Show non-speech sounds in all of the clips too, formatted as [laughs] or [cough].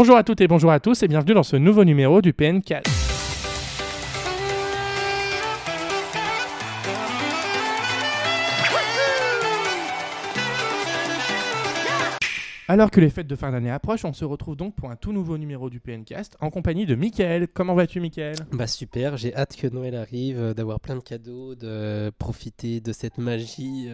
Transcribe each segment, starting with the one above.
Bonjour à toutes et bonjour à tous et bienvenue dans ce nouveau numéro du PN4. Alors que les fêtes de fin d'année approchent, on se retrouve donc pour un tout nouveau numéro du PNcast en compagnie de Mickaël. Comment vas-tu Mickaël? Bah super, j'ai hâte que Noël arrive, euh, d'avoir plein de cadeaux, de profiter de cette magie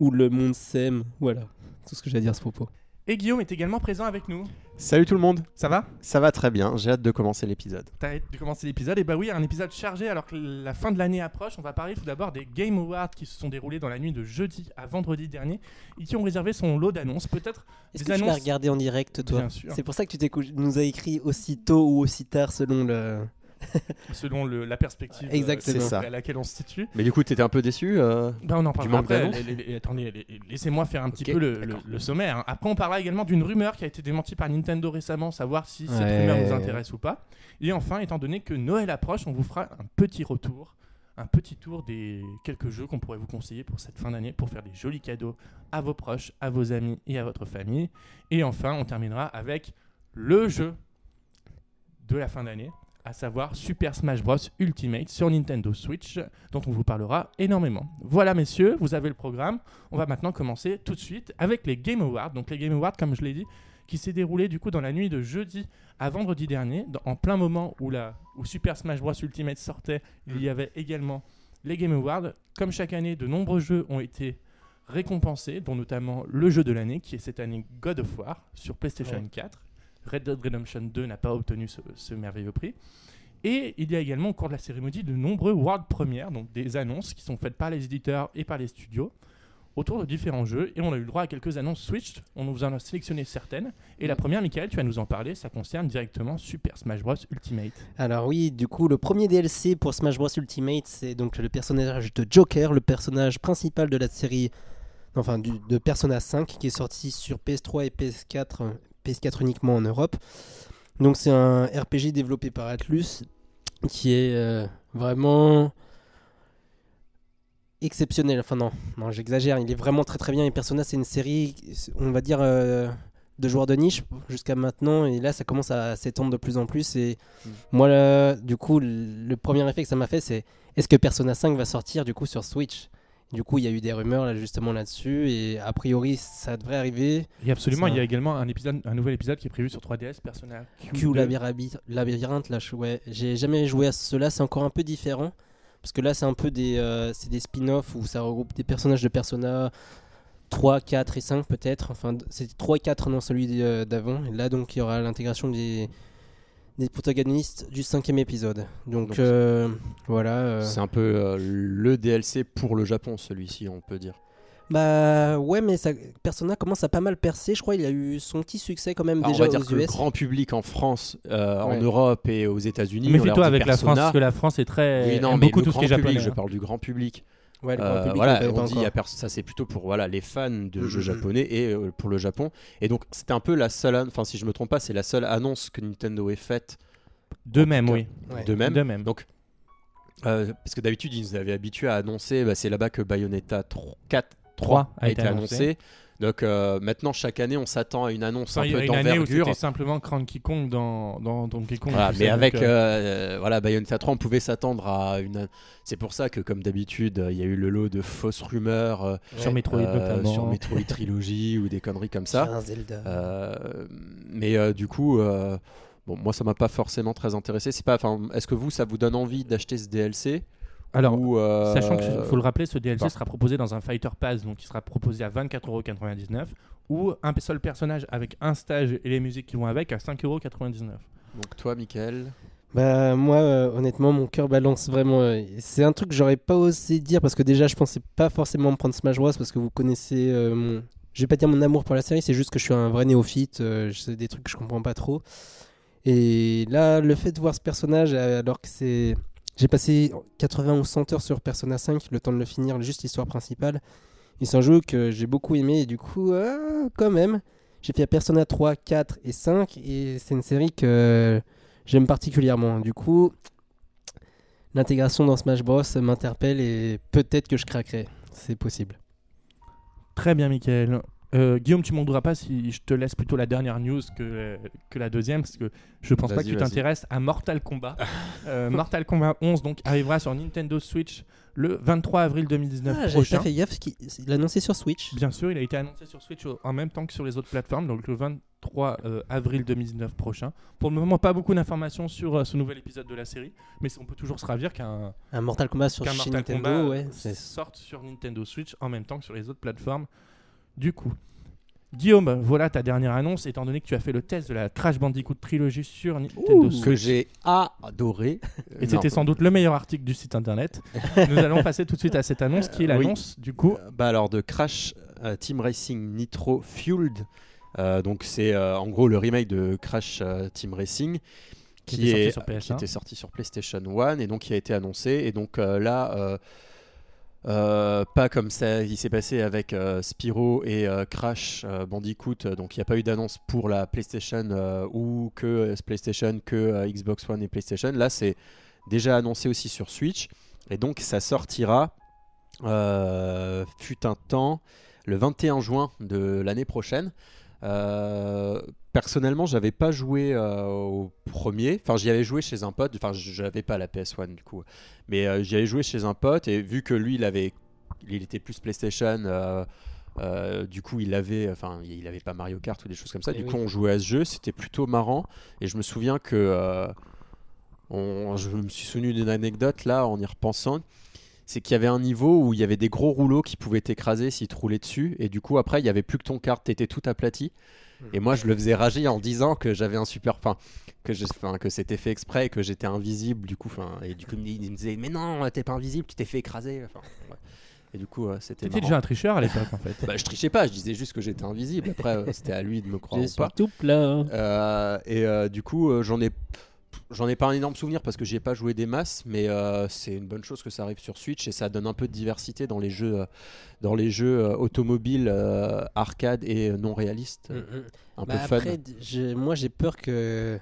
où le monde s'aime. Voilà, tout ce que j'ai à dire à ce propos. Et Guillaume est également présent avec nous. Salut tout le monde, Ça va? Ça va très bien, j'ai hâte de commencer l'épisode. T'as hâte de commencer l'épisode? Et bah oui, un épisode chargé alors que la fin de l'année approche. On va parler tout d'abord des Game Awards qui se sont déroulés dans la nuit de jeudi à vendredi dernier et qui ont réservé son lot d'annonces. Peut-être Est-ce que tu l'as regardé en direct toi? Bien sûr. C'est pour ça que tu t'es cou- nous as écrit aussi tôt ou aussi tard selon le... [laughs] selon le- la perspective euh, Exactement. Ça. à laquelle on se situe. Mais du coup, t'étais un peu déçu euh Ben, on en manque après. d'annonces Les- les- les- attendez, laissez-moi faire un petit peu le, le- sommaire. hein. Après, on parlera également d'une rumeur qui a été démentie par Nintendo récemment, savoir si cette rumeur nous intéresse ou pas. Et enfin, étant donné que Noël approche, on vous fera un petit retour, un petit tour des quelques jeux qu'on pourrait vous conseiller pour cette fin d'année, pour faire des jolis cadeaux à vos proches, à vos amis et à votre famille. Et enfin, on terminera avec le jeu de la fin d'année, à savoir Super Smash Bros Ultimate sur Nintendo Switch, dont on vous parlera énormément. Voilà messieurs, vous avez le programme. On va maintenant commencer tout de suite avec les Game Awards. Donc les Game Awards, comme je l'ai dit, qui s'est déroulé du coup dans la nuit de jeudi à vendredi dernier, dans- en plein moment où, la, où Super Smash Bros Ultimate sortait, il y avait également les Game Awards. Comme chaque année, de nombreux jeux ont été récompensés, dont notamment le jeu de l'année, qui est cette année God of War sur PlayStation Ouais. 4. Red Dead Redemption 2 n'a pas obtenu ce, merveilleux prix. Et il y a également au cours de la cérémonie de nombreux world premières, donc des annonces qui sont faites par les éditeurs et par les studios autour de différents jeux. Et on a eu le droit à quelques annonces Switch. On nous en a sélectionné certaines. Et la première, Michael, tu vas nous en parler. Ça concerne directement Super Smash Bros Ultimate. Alors oui, du coup, le premier DLC pour Smash Bros Ultimate, c'est donc le personnage de Joker, le personnage principal de la série, enfin de Persona 5, qui est sorti sur PS3 et PS4, euh, PS4 uniquement en Europe. Donc c'est un RPG développé par Atlus, qui est euh, vraiment exceptionnel. Enfin non, non j'exagère, il est vraiment très très bien. Et Persona, c'est une série, on va dire, euh, de joueurs de niche jusqu'à maintenant. Et là, ça commence à s'étendre de plus en plus. Et moi, là, du coup, le le premier effet que ça m'a fait, c'est est-ce que Persona 5 va sortir du coup sur Switch? Du coup, il y a eu des rumeurs là, justement là-dessus. Et a priori, ça devrait arriver. Et absolument, il y a également un, épisode, un nouvel épisode qui est prévu sur 3DS, Persona Q. Q Labyrinthe, là, je- ouais. J'ai jamais joué à cela, c'est encore un peu différent. Parce que là, c'est un peu des, euh, c'est des spin-offs où ça regroupe des personnages de Persona 3, 4 et 5 peut-être. Enfin, c'était 3 et 4 dans celui euh, d'avant. Et là, donc, il y aura l'intégration des, des protagonistes du cinquième épisode. Donc, Donc, euh, voilà. euh. C'est un peu euh, le DLC pour le Japon, celui-ci, on peut dire. Bah ouais, mais ça, Persona commence à pas mal percer. Je crois il a eu son petit succès quand même Alors, on déjà va dire aux que le US. grand public en France, euh, en. Europe et aux États-Unis, on Méfie-toi dit avec la France, parce que la France est très. Oui, non, mais beaucoup le tout ce grand qui est japonais. je hein. parle du grand public. Ouais, Euh, public, voilà, on dit à pers- ça c'est plutôt pour voilà les fans de jeux Mhm. japonais et euh, pour le Japon. Et donc c'était un peu la seule, enfin si je me trompe pas, c'est la seule annonce que Nintendo ait faite De même, cas, oui. Ouais. de même. De même. Donc euh, parce que d'habitude ils nous avaient habitués à annoncer, bah, c'est là-bas que Bayonetta 3, 4, 3 a, été annoncé. Donc euh, maintenant chaque année on s'attend à une annonce Enfin, un il y a peu une année où d'envergure. c'était simplement Cranky Kong dans, dans Donkey Kong. Voilà, mais sais, avec donc, euh, euh, voilà, Bayonetta 3, on pouvait s'attendre à une. C'est pour ça que, comme d'habitude, il y a eu le lot de fausses rumeurs euh, sur Metroid euh, notamment. sur Metroid Trilogy ou des conneries comme ça. Tiens, Zelda. Euh, mais euh, du coup, euh, bon, moi, ça m'a pas forcément très intéressé. C'est pas. Enfin, est-ce que vous, ça vous donne envie d'acheter ce DLC Alors, euh, Sachant qu'il faut le rappeler, ce DLC sera proposé dans un Fighter Pass, donc il sera proposé à 24,99€ ou un seul personnage avec un stage et les musiques qui vont avec à 5,99€. Donc toi, Michael. Bah moi euh, honnêtement mon cœur balance vraiment. euh, c'est un truc que j'aurais pas osé dire parce que déjà je pensais pas forcément me prendre Smash Bros parce que vous connaissez euh, mon... Je vais pas dire mon amour pour la série, c'est juste que je suis un vrai néophyte, euh, c'est des trucs que je comprends pas trop. Et là le fait de voir ce personnage alors que c'est... J'ai passé 80 ou 100 heures sur Persona 5, le temps de le finir, juste l'histoire principale. Et c'est un jeu que j'ai beaucoup aimé et du coup euh, quand même j'ai fait Persona 3, 4 et 5 et c'est une série que j'aime particulièrement. Du coup, l'intégration dans Smash Bros m'interpelle et peut-être que je craquerai. C'est possible. Très bien, Michael. Euh, Guillaume, tu m'en voudras pas si je te laisse plutôt la dernière news que, que la deuxième, parce que je pense pas que tu t'intéresses à Mortal Kombat. [laughs] Euh, Mortal Kombat 11 donc arrivera sur Nintendo Switch le 23 avril 2019 Ah, prochain. pas fait gaffe qu'il il l'a annoncé sur Switch. Bien sûr, il a été annoncé sur Switch en même temps que sur les autres plateformes, donc le 23 euh, avril 2019 prochain. Pour le moment, pas beaucoup d'informations sur euh, ce nouvel épisode de la série, mais on peut toujours se ravir qu'un Un Mortal Kombat sur qu'un chez Mortal Nintendo, Kombat ouais. c'est- sorte sur Nintendo Switch en même temps que sur les autres plateformes. Du coup, Guillaume, voilà ta dernière annonce, étant donné que tu as fait le test de la Crash Bandicoot trilogie sur Nintendo que Switch. j'ai adoré. Et c'était sans doute le meilleur article du site internet. [laughs] Nous allons passer tout de suite à cette annonce qui est oui. l'annonce du coup Euh, Bah alors de Crash euh, Team Racing Nitro Fueled. Euh, donc c'est euh, en gros le remake de Crash Team Racing Qui qui, était est, sorti sur PS1. qui était sorti sur PlayStation 1 et donc qui a été annoncé et donc euh, là euh, pas comme ça il s'est passé avec euh, Spyro et euh, Crash euh, Bandicoot. Donc il n'y a pas eu d'annonce pour la PlayStation ou que PlayStation que Xbox One et PlayStation. Là c'est déjà annoncé aussi sur Switch. Et donc ça sortira fut un temps le 21 juin de l'année prochaine. Euh, personnellement, j'avais pas joué euh, au premier. Enfin, j'y avais joué chez un pote. Enfin, je n'avais pas la PS1 du coup, mais euh, j'y avais joué chez un pote et vu que lui, il avait, il était plus PlayStation. du coup, il avait, enfin, il avait pas Mario Kart ou des choses comme ça. Eh du oui. coup, on jouait à ce jeu. C'était plutôt marrant. Et je me souviens que on- je me suis souvenu d'une anecdote là en y repensant c'est qu'il y avait un niveau où il y avait des gros rouleaux qui pouvaient t'écraser si tu roulais dessus et du coup après il y avait plus que ton kart t'étais tout aplati et moi je le faisais rager en disant que j'avais un super enfin que je que c'était fait exprès que j'étais invisible du coup enfin et du coup il me disait mais non t'es pas invisible tu t'es fait écraser enfin ouais. et du coup euh, c'était T'étais déjà un tricheur à l'époque en fait. bah, je trichais pas je disais juste que j'étais invisible après euh, c'était à lui de me croire Je ou suis pas tout plat. euh, et euh, du coup, euh, j'en ai, j'en ai pas un énorme souvenir parce que j'y ai pas joué des masses, mais euh, c'est une bonne chose que ça arrive sur Switch et ça donne un peu de diversité dans les jeux, euh, dans les jeux euh, automobiles, euh, arcade et non réalistes, Mm, mm. un Bah, peu fun. après, moi j'ai peur que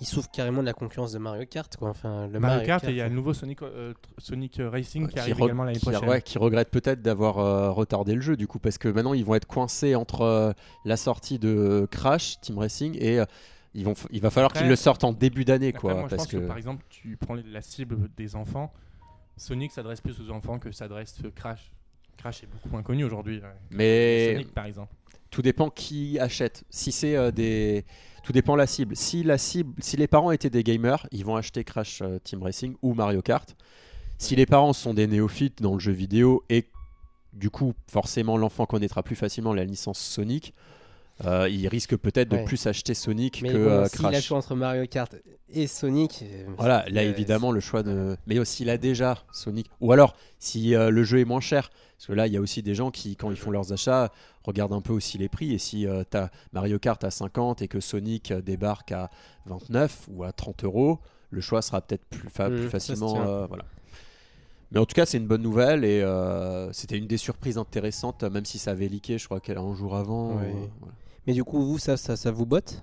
il souffre carrément de la concurrence de Mario Kart quoi. Enfin, le Mario Kart et il y a le nouveau Sonic, euh, Sonic Racing qui, Qui arrive également l'année qui, prochaine. ouais, qui regrette peut-être d'avoir euh, retardé le jeu du coup parce que maintenant ils vont être coincés entre euh, la sortie de Crash Team Racing et euh, ils vont, f- il va falloir qu'ils le sortent en début d'année quoi moi, je parce pense que... que par exemple, tu prends la cible des enfants. Sonic s'adresse plus aux enfants que s'adresse Crash. Crash est beaucoup moins connu aujourd'hui. euh, mais Sonic par exemple. Tout dépend qui achète. Si c'est euh, des, tout dépend la cible. Si la cible, si les parents étaient des gamers, ils vont acheter Crash euh, Team Racing ou Mario Kart. Si les parents sont des néophytes dans le jeu vidéo et du coup forcément l'enfant connaîtra plus facilement la licence Sonic, euh, il risque peut-être de plus acheter Sonic Mais que bon, euh, s'il a le Crash. choix entre Mario Kart et Sonic. euh, Voilà, là évidemment le choix de. Mais aussi a déjà Sonic. Ou alors si euh, le jeu est moins cher. Parce que là il y a aussi des gens qui, quand ils font leurs achats, regardent un peu aussi les prix. Et si tu as Mario Kart à 50 et que Sonic débarque à 29 ou à 30 euros, le choix sera peut-être plus, fa- Mm, plus ça se facilement. voilà. Mais en tout cas, c'est une bonne nouvelle et euh, c'était une des surprises intéressantes, même si ça avait leaké, je crois qu'elle un jour avant. Euh, voilà. Mais du coup, vous, ça, ça, ça vous botte?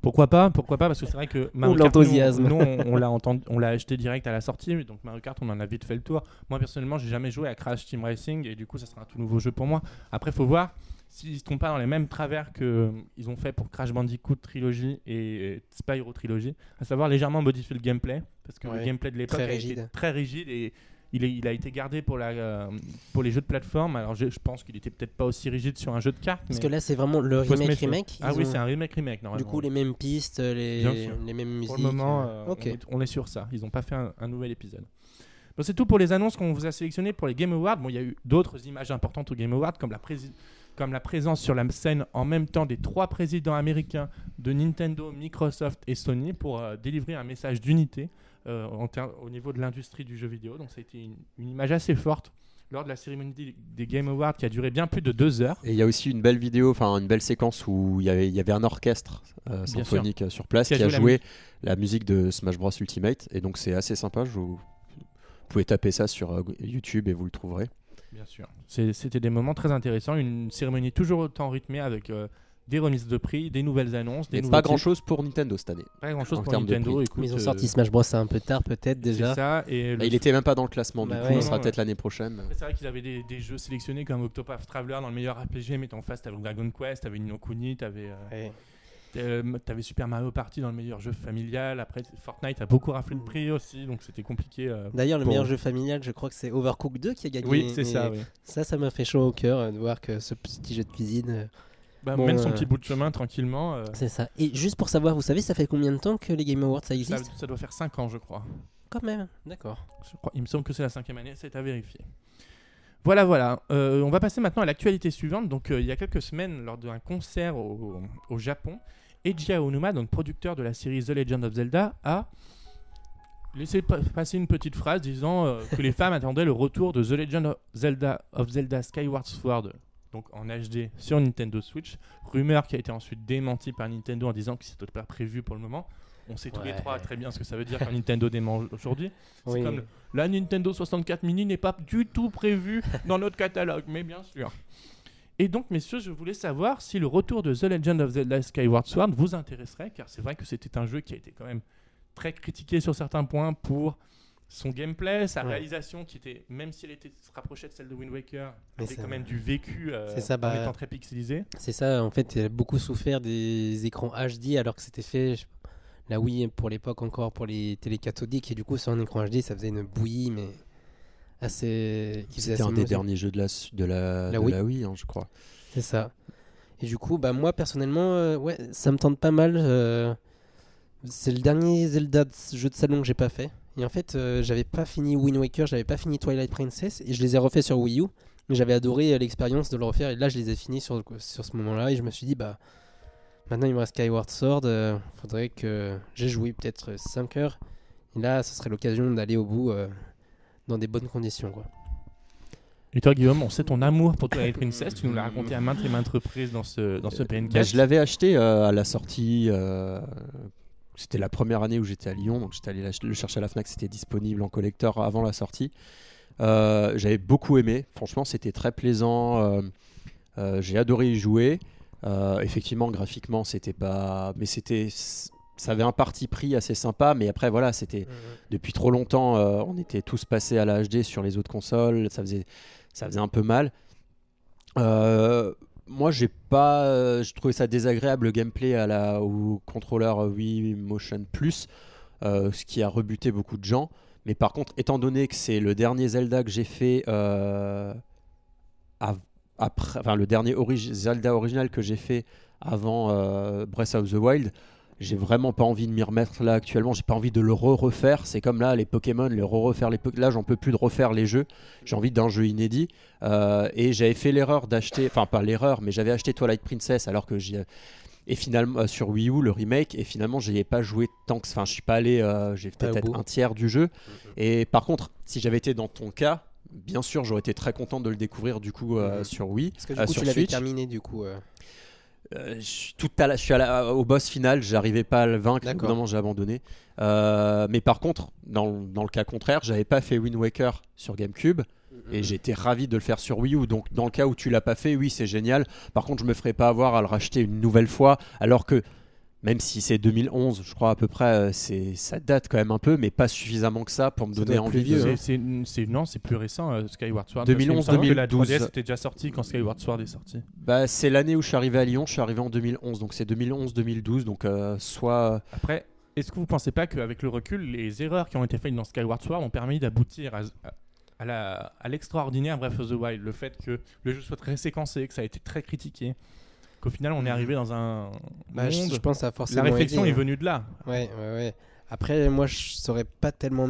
Pourquoi pas Pourquoi pas Parce que c'est vrai que Mario Kart, l'enthousiasme. nous, on, [laughs] l'a entendu, on l'a acheté direct à la sortie, donc Mario Kart, on en a vite fait le tour. Moi personnellement, j'ai jamais joué à Crash Team Racing et du coup, ça sera un tout nouveau jeu pour moi. Après, faut voir s'ils se trompent pas dans les mêmes travers que euh, ils ont fait pour Crash Bandicoot Trilogy et Spyro Trilogy, à savoir légèrement modifier le gameplay, parce que le gameplay de l'époque rigide. très rigide et il, est- il a été gardé pour, la, euh, pour les jeux de plateforme. Alors je, je pense qu'il était peut-être pas aussi rigide sur un jeu de cartes. Parce que là, c'est vraiment le remake remake. Ah oui, ont- c'est un remake remake normalement. Du coup, les mêmes pistes, les, Bien sûr. les mêmes musiques. Pour le moment, euh, euh, on, est, on est sur ça. Ils n'ont pas fait un, un nouvel épisode. Bon, c'est tout pour les annonces qu'on vous a sélectionnées pour les Game Awards. Bon, il y a eu d'autres images importantes aux Game Awards, comme la, prési- comme la présence sur la scène en même temps des trois présidents américains de Nintendo, Microsoft et Sony pour euh, délivrer un message d'unité euh, en ter- au niveau de l'industrie du jeu vidéo. Donc, ça a été une, une image assez forte lors de la cérémonie des- Game Awards qui a duré bien plus de deux heures. Et il y a aussi une belle vidéo, enfin une belle séquence où il y avait, il y avait un orchestre euh, symphonique euh, sur place Qui a joué la musique de Smash Bros Ultimate. Et donc c'est assez sympa. Je vous, vous pouvez taper ça sur euh, YouTube et vous le trouverez. Bien sûr. C'était des moments très intéressants. Une cérémonie toujours autant rythmée avec euh, des remises de prix, des nouvelles annonces, des pas grand chose pour Nintendo cette année. Pas grand chose en pour Nintendo. écoute, ils ont euh, sorti Smash Bros un peu tard peut-être déjà. ça. Et le il était même pas dans le classement, du Bah coup, ouais. ce sera peut-être l'année prochaine. C'est vrai qu'il avait des, des jeux sélectionnés comme Octopath Traveler dans le meilleur RPG, mais en face, t'avais Dragon Quest, t'avais Nino Kuni, t'avais euh, Ouais. t'avais Super Mario Party dans le meilleur jeu familial. Après, Fortnite a beaucoup raflé de prix aussi, donc c'était compliqué. euh. D'ailleurs, le meilleur jeu familial, je crois que c'est Overcooked 2 qui a gagné. Oui, c'est ça. Ça, ça m'a fait chaud au cœur euh, de voir que ce petit jeu de cuisine. Bah, Bon, mène son euh, petit bout de chemin tranquillement. euh, C'est ça. Et juste pour savoir, vous savez, ça fait combien de temps que les Game Awards ça ça, existe? ça doit faire 5 ans, je crois. Quand même. D'accord. Il me semble que c'est la cinquième année, c'est à vérifier. Voilà, voilà. Euh, on va passer maintenant à l'actualité suivante. Donc, il y a quelques semaines, lors d'un concert au, au Japon, Eiji Aonuma, donc producteur de la série The Legend of Zelda, a laissé pa- passer une petite phrase disant que les [laughs] fans attendaient le retour de The Legend of Zelda, of Zelda Skyward Sword, donc en HD sur Nintendo Switch. Rumeur qui a été ensuite démentie par Nintendo en disant que c'était pas prévu pour le moment. On sait tous les trois très bien ce que ça veut dire quand Nintendo dément aujourd'hui. C'est Oui. comme le- la Nintendo 64 mini n'est pas du tout prévue dans notre catalogue, mais bien sûr. Et donc, messieurs, je voulais savoir si le retour de The Legend of Zelda Skyward Sword vous intéresserait, car c'est vrai que c'était un jeu qui a été quand même très critiqué sur certains points pour son gameplay, sa Ouais. réalisation, qui était, même si elle était, se rapprochait de celle de Wind Waker, Mais avait ça- quand même du vécu euh, en bah- étant très pixelisé. C'est ça, en fait, il a beaucoup souffert des écrans HD alors que c'était fait. je- La Wii pour l'époque encore pour les télé cathodiques et du coup sur un écran HD ça faisait une bouillie mais assez. C'était un des mauvais. derniers jeux de la, de la, La de Wii. la Wii, hein, je crois. C'est ça. Et du coup, bah moi personnellement, euh, ouais, ça me tente pas mal. euh, C'est le dernier Zelda de- jeu de salon que j'ai pas fait. Et en fait, euh, j'avais pas fini Wind Waker, j'avais pas fini Twilight Princess et je les ai refaits sur Wii U. Mais J'avais adoré euh, l'expérience de le refaire et là je les ai finis sur, sur ce moment-là et je me suis dit bah maintenant il me reste Skyward Sword, euh, faudrait que j'ai joué peut-être 5 heures et là ce serait l'occasion d'aller au bout euh, dans des bonnes conditions quoi. Et toi, Guillaume, on sait ton amour pour Twilight Princess. Tu nous l'as raconté à maintes et maintes reprises dans ce, dans ce PNK. Bah, je l'avais acheté euh, à la sortie. euh, c'était la première année où j'étais à Lyon, donc j'étais allé le chercher à la Fnac. C'était disponible en collector avant la sortie. Euh, J'avais beaucoup aimé. Franchement, c'était très plaisant. euh, euh, J'ai adoré y jouer. Effectivement, graphiquement, c'était pas, mais c'était, ça avait un parti pris assez sympa. Mais après, voilà, c'était depuis trop longtemps, on était tous passés à la HD sur les autres consoles, ça faisait, ça faisait un peu mal. Euh, moi, j'ai pas, euh, je trouvais ça désagréable le gameplay à la, au contrôleur Wii Motion Plus, euh, ce qui a rebuté beaucoup de gens. Mais par contre, étant donné que c'est le dernier Zelda que j'ai fait euh, après, enfin le dernier Zelda original que j'ai fait avant euh, Breath of the Wild, j'ai vraiment pas envie de m'y remettre là actuellement. J'ai pas envie de le re-refaire. C'est comme là les Pokémon, les re-refaire les Là, j'en peux plus de refaire les jeux. J'ai envie d'un jeu inédit. Euh, et j'avais fait l'erreur d'acheter, enfin pas l'erreur, mais j'avais acheté Twilight Princess alors que j'y et finalement euh, sur Wii U le remake et finalement j'y ai pas joué tant que enfin je suis pas allé euh, j'ai peut-être un tiers du jeu et par contre si j'avais été dans ton cas bien sûr j'aurais été très content de le découvrir du coup euh, Mhm. sur Wii Parce que du euh, coup sur tu l'avais terminé du coup. Euh. Euh, je suis tout à la- je suis à la- au boss final, j'arrivais pas à le vaincre, évidemment j'ai abandonné. Euh, mais par contre, dans, dans le cas contraire, j'avais pas fait Wind Waker sur GameCube et j'étais ravi de le faire sur Wii U. Donc dans le cas où tu l'as pas fait, oui c'est génial. Par contre, je me ferais pas avoir à le racheter une nouvelle fois, alors que même si c'est 2011, je crois à peu près, euh, c'est ça date quand même un peu, mais pas suffisamment que ça pour me Ça donner envie. vieux, de... hein. C'est- non, c'est plus récent, euh, Skyward Sword. 2011, parce qu'il me semble que la 2012. 3DS était déjà sortie quand Skyward Sword est sorti. Bah, c'est l'année où je suis arrivé à Lyon. Je suis arrivé en 2011, donc c'est 2011-2012, donc euh, soit Après, est-ce que vous pensez pas qu'avec le recul, les erreurs qui ont été faites dans Skyward Sword ont permis d'aboutir à, à la- à l'extraordinaire Breath of the Wild? Le fait que le jeu soit très séquencé, que ça a été très critiqué, qu'au final on est arrivé dans un Bah, je, monde. je pense ça a La forcément réflexion aidé, est hein. venue de là. Ouais, ouais, ouais. Après, moi, je saurais pas tellement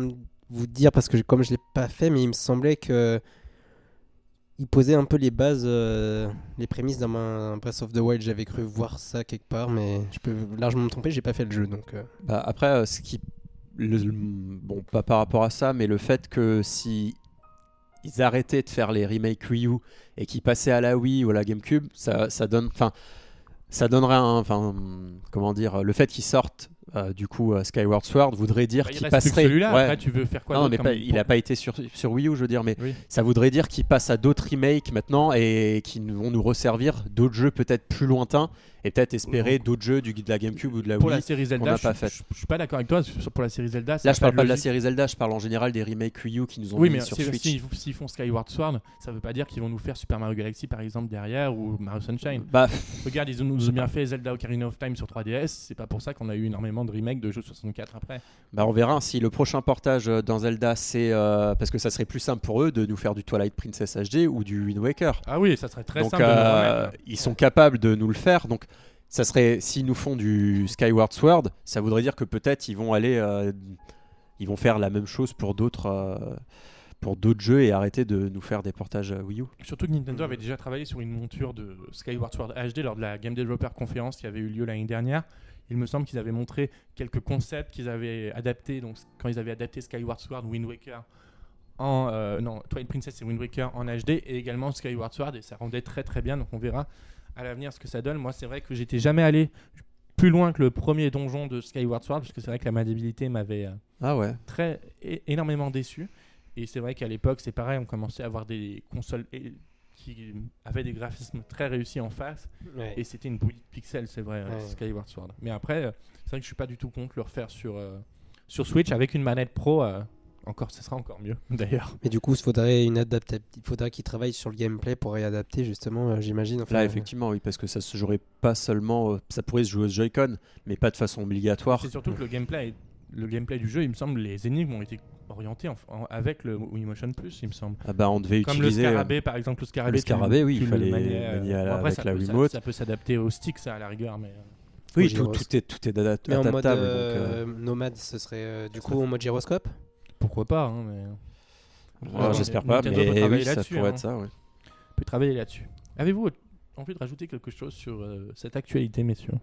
vous dire parce que comme je l'ai pas fait, mais il me semblait que il posait un peu les bases, euh, les prémices d'un un Breath of the Wild. J'avais cru voir ça quelque part, mais je peux largement me tromper. J'ai pas fait le jeu, donc. euh, Bah, après, euh, ce qui. le- le- bon, pas par rapport à ça, mais le fait que si ils arrêtaient de faire les remakes Wii U et qu'ils passaient à la Wii ou à la GameCube, ça, ça donne. Enfin. Ça donnerait un. Enfin. Comment dire Le fait qu'ils sortent, euh, du coup, euh, Skyward Sword voudrait dire Bah, il qu'ils reste plus que passeraient. celui-là. Ouais. Après, tu veux faire quoi non, mais pas- il n'a pas été sur, sur Wii U, je veux dire, mais Oui. ça voudrait dire qu'ils passent à d'autres remakes maintenant et qui vont nous resservir d'autres jeux peut-être plus lointains et peut-être espérer d'autres jeux du de la GameCube ou de la Pour Wii. la série Zelda, je, pas fait. je- je suis pas d'accord avec toi. sur- Pour la série Zelda, Là, je parle pas de la série Zelda, je parle en général des remakes Wii U qui nous ont Oui, mis mais sur Switch. s'ils font Skyward Sword, ça veut pas dire qu'ils vont nous faire Super Mario Galaxy par exemple derrière ou Mario Sunshine. Bah, Regarde, ils nous ont bien fait Zelda Ocarina of Time sur 3DS. C'est pas pour ça qu'on a eu énormément de remakes de jeux 64 après. bah, on verra si le prochain portage euh, dans Zelda, c'est euh, parce que ça serait plus simple pour eux de nous faire du Twilight Princess HD ou du Wind Waker. Ah oui, ça serait très donc simple euh, ils sont capables de nous le faire. Donc ça serait s'ils nous font du Skyward Sword, ça voudrait dire que peut-être ils vont aller, euh, ils vont faire la même chose pour d'autres. euh, pour d'autres jeux et arrêter de nous faire des portages euh, Wii U. Surtout que Nintendo avait déjà travaillé sur une monture de Skyward Sword HD lors de la Game Developer Conference qui avait eu lieu l'année dernière. Il me semble qu'ils avaient montré quelques concepts qu'ils avaient adaptés. Donc, quand ils avaient adapté Skyward Sword, Wind Waker en euh, non Twilight Princess et Wind Waker en HD et également Skyward Sword et ça rendait très très bien. Donc, on verra à l'avenir ce que ça donne. Moi, c'est vrai que j'étais jamais allé plus loin que le premier donjon de Skyward Sword parce que c'est vrai que la maniabilité m'avait euh, Ah ouais. très énormément déçu. Et c'est vrai qu'à l'époque, c'est pareil, on commençait à avoir des consoles qui avaient des graphismes très réussis en face. Ouais. Et c'était une bouillie de pixels, c'est vrai, Ouais. Skyward Sword. Mais après, euh, c'est vrai que je suis pas du tout contre le refaire sur, euh, sur Switch avec une manette pro. euh, encore, ce sera encore mieux, [laughs] d'ailleurs. Mais du coup, il faudrait une adapta- il faudrait qu'ils travaillent sur le gameplay pour réadapter justement, euh, j'imagine. Enfin, Là, effectivement, oui, parce que ça se jouerait pas seulement. euh, ça pourrait se jouer au Joy-Con, mais pas de façon obligatoire. C'est surtout que le gameplay, est- le gameplay du jeu, il me semble, les énigmes ont été orientées en- en- avec le Wii Motion Plus, il me semble. Ah bah, on devait Comme utiliser. le euh, scarabée, par exemple, le scarabée. le scarabée, oui, il tu le fallait euh, manier la- bon, après, avec ça la peut, ça- peut s'adapter au stick, ça, à la rigueur, mais. euh, Oui, tout, est, tout est adap- Mais en mode adaptable. donc, euh, euh, nomade, ce serait euh, du Ça coup en mode gyroscope? Pourquoi pas, hein, mais. Ouais, J'espère pas, peut mais oui, ça pourrait hein. être ça. ouais. On peut travailler là-dessus. Avez-vous envie de rajouter quelque chose sur euh, cette actualité, messieurs?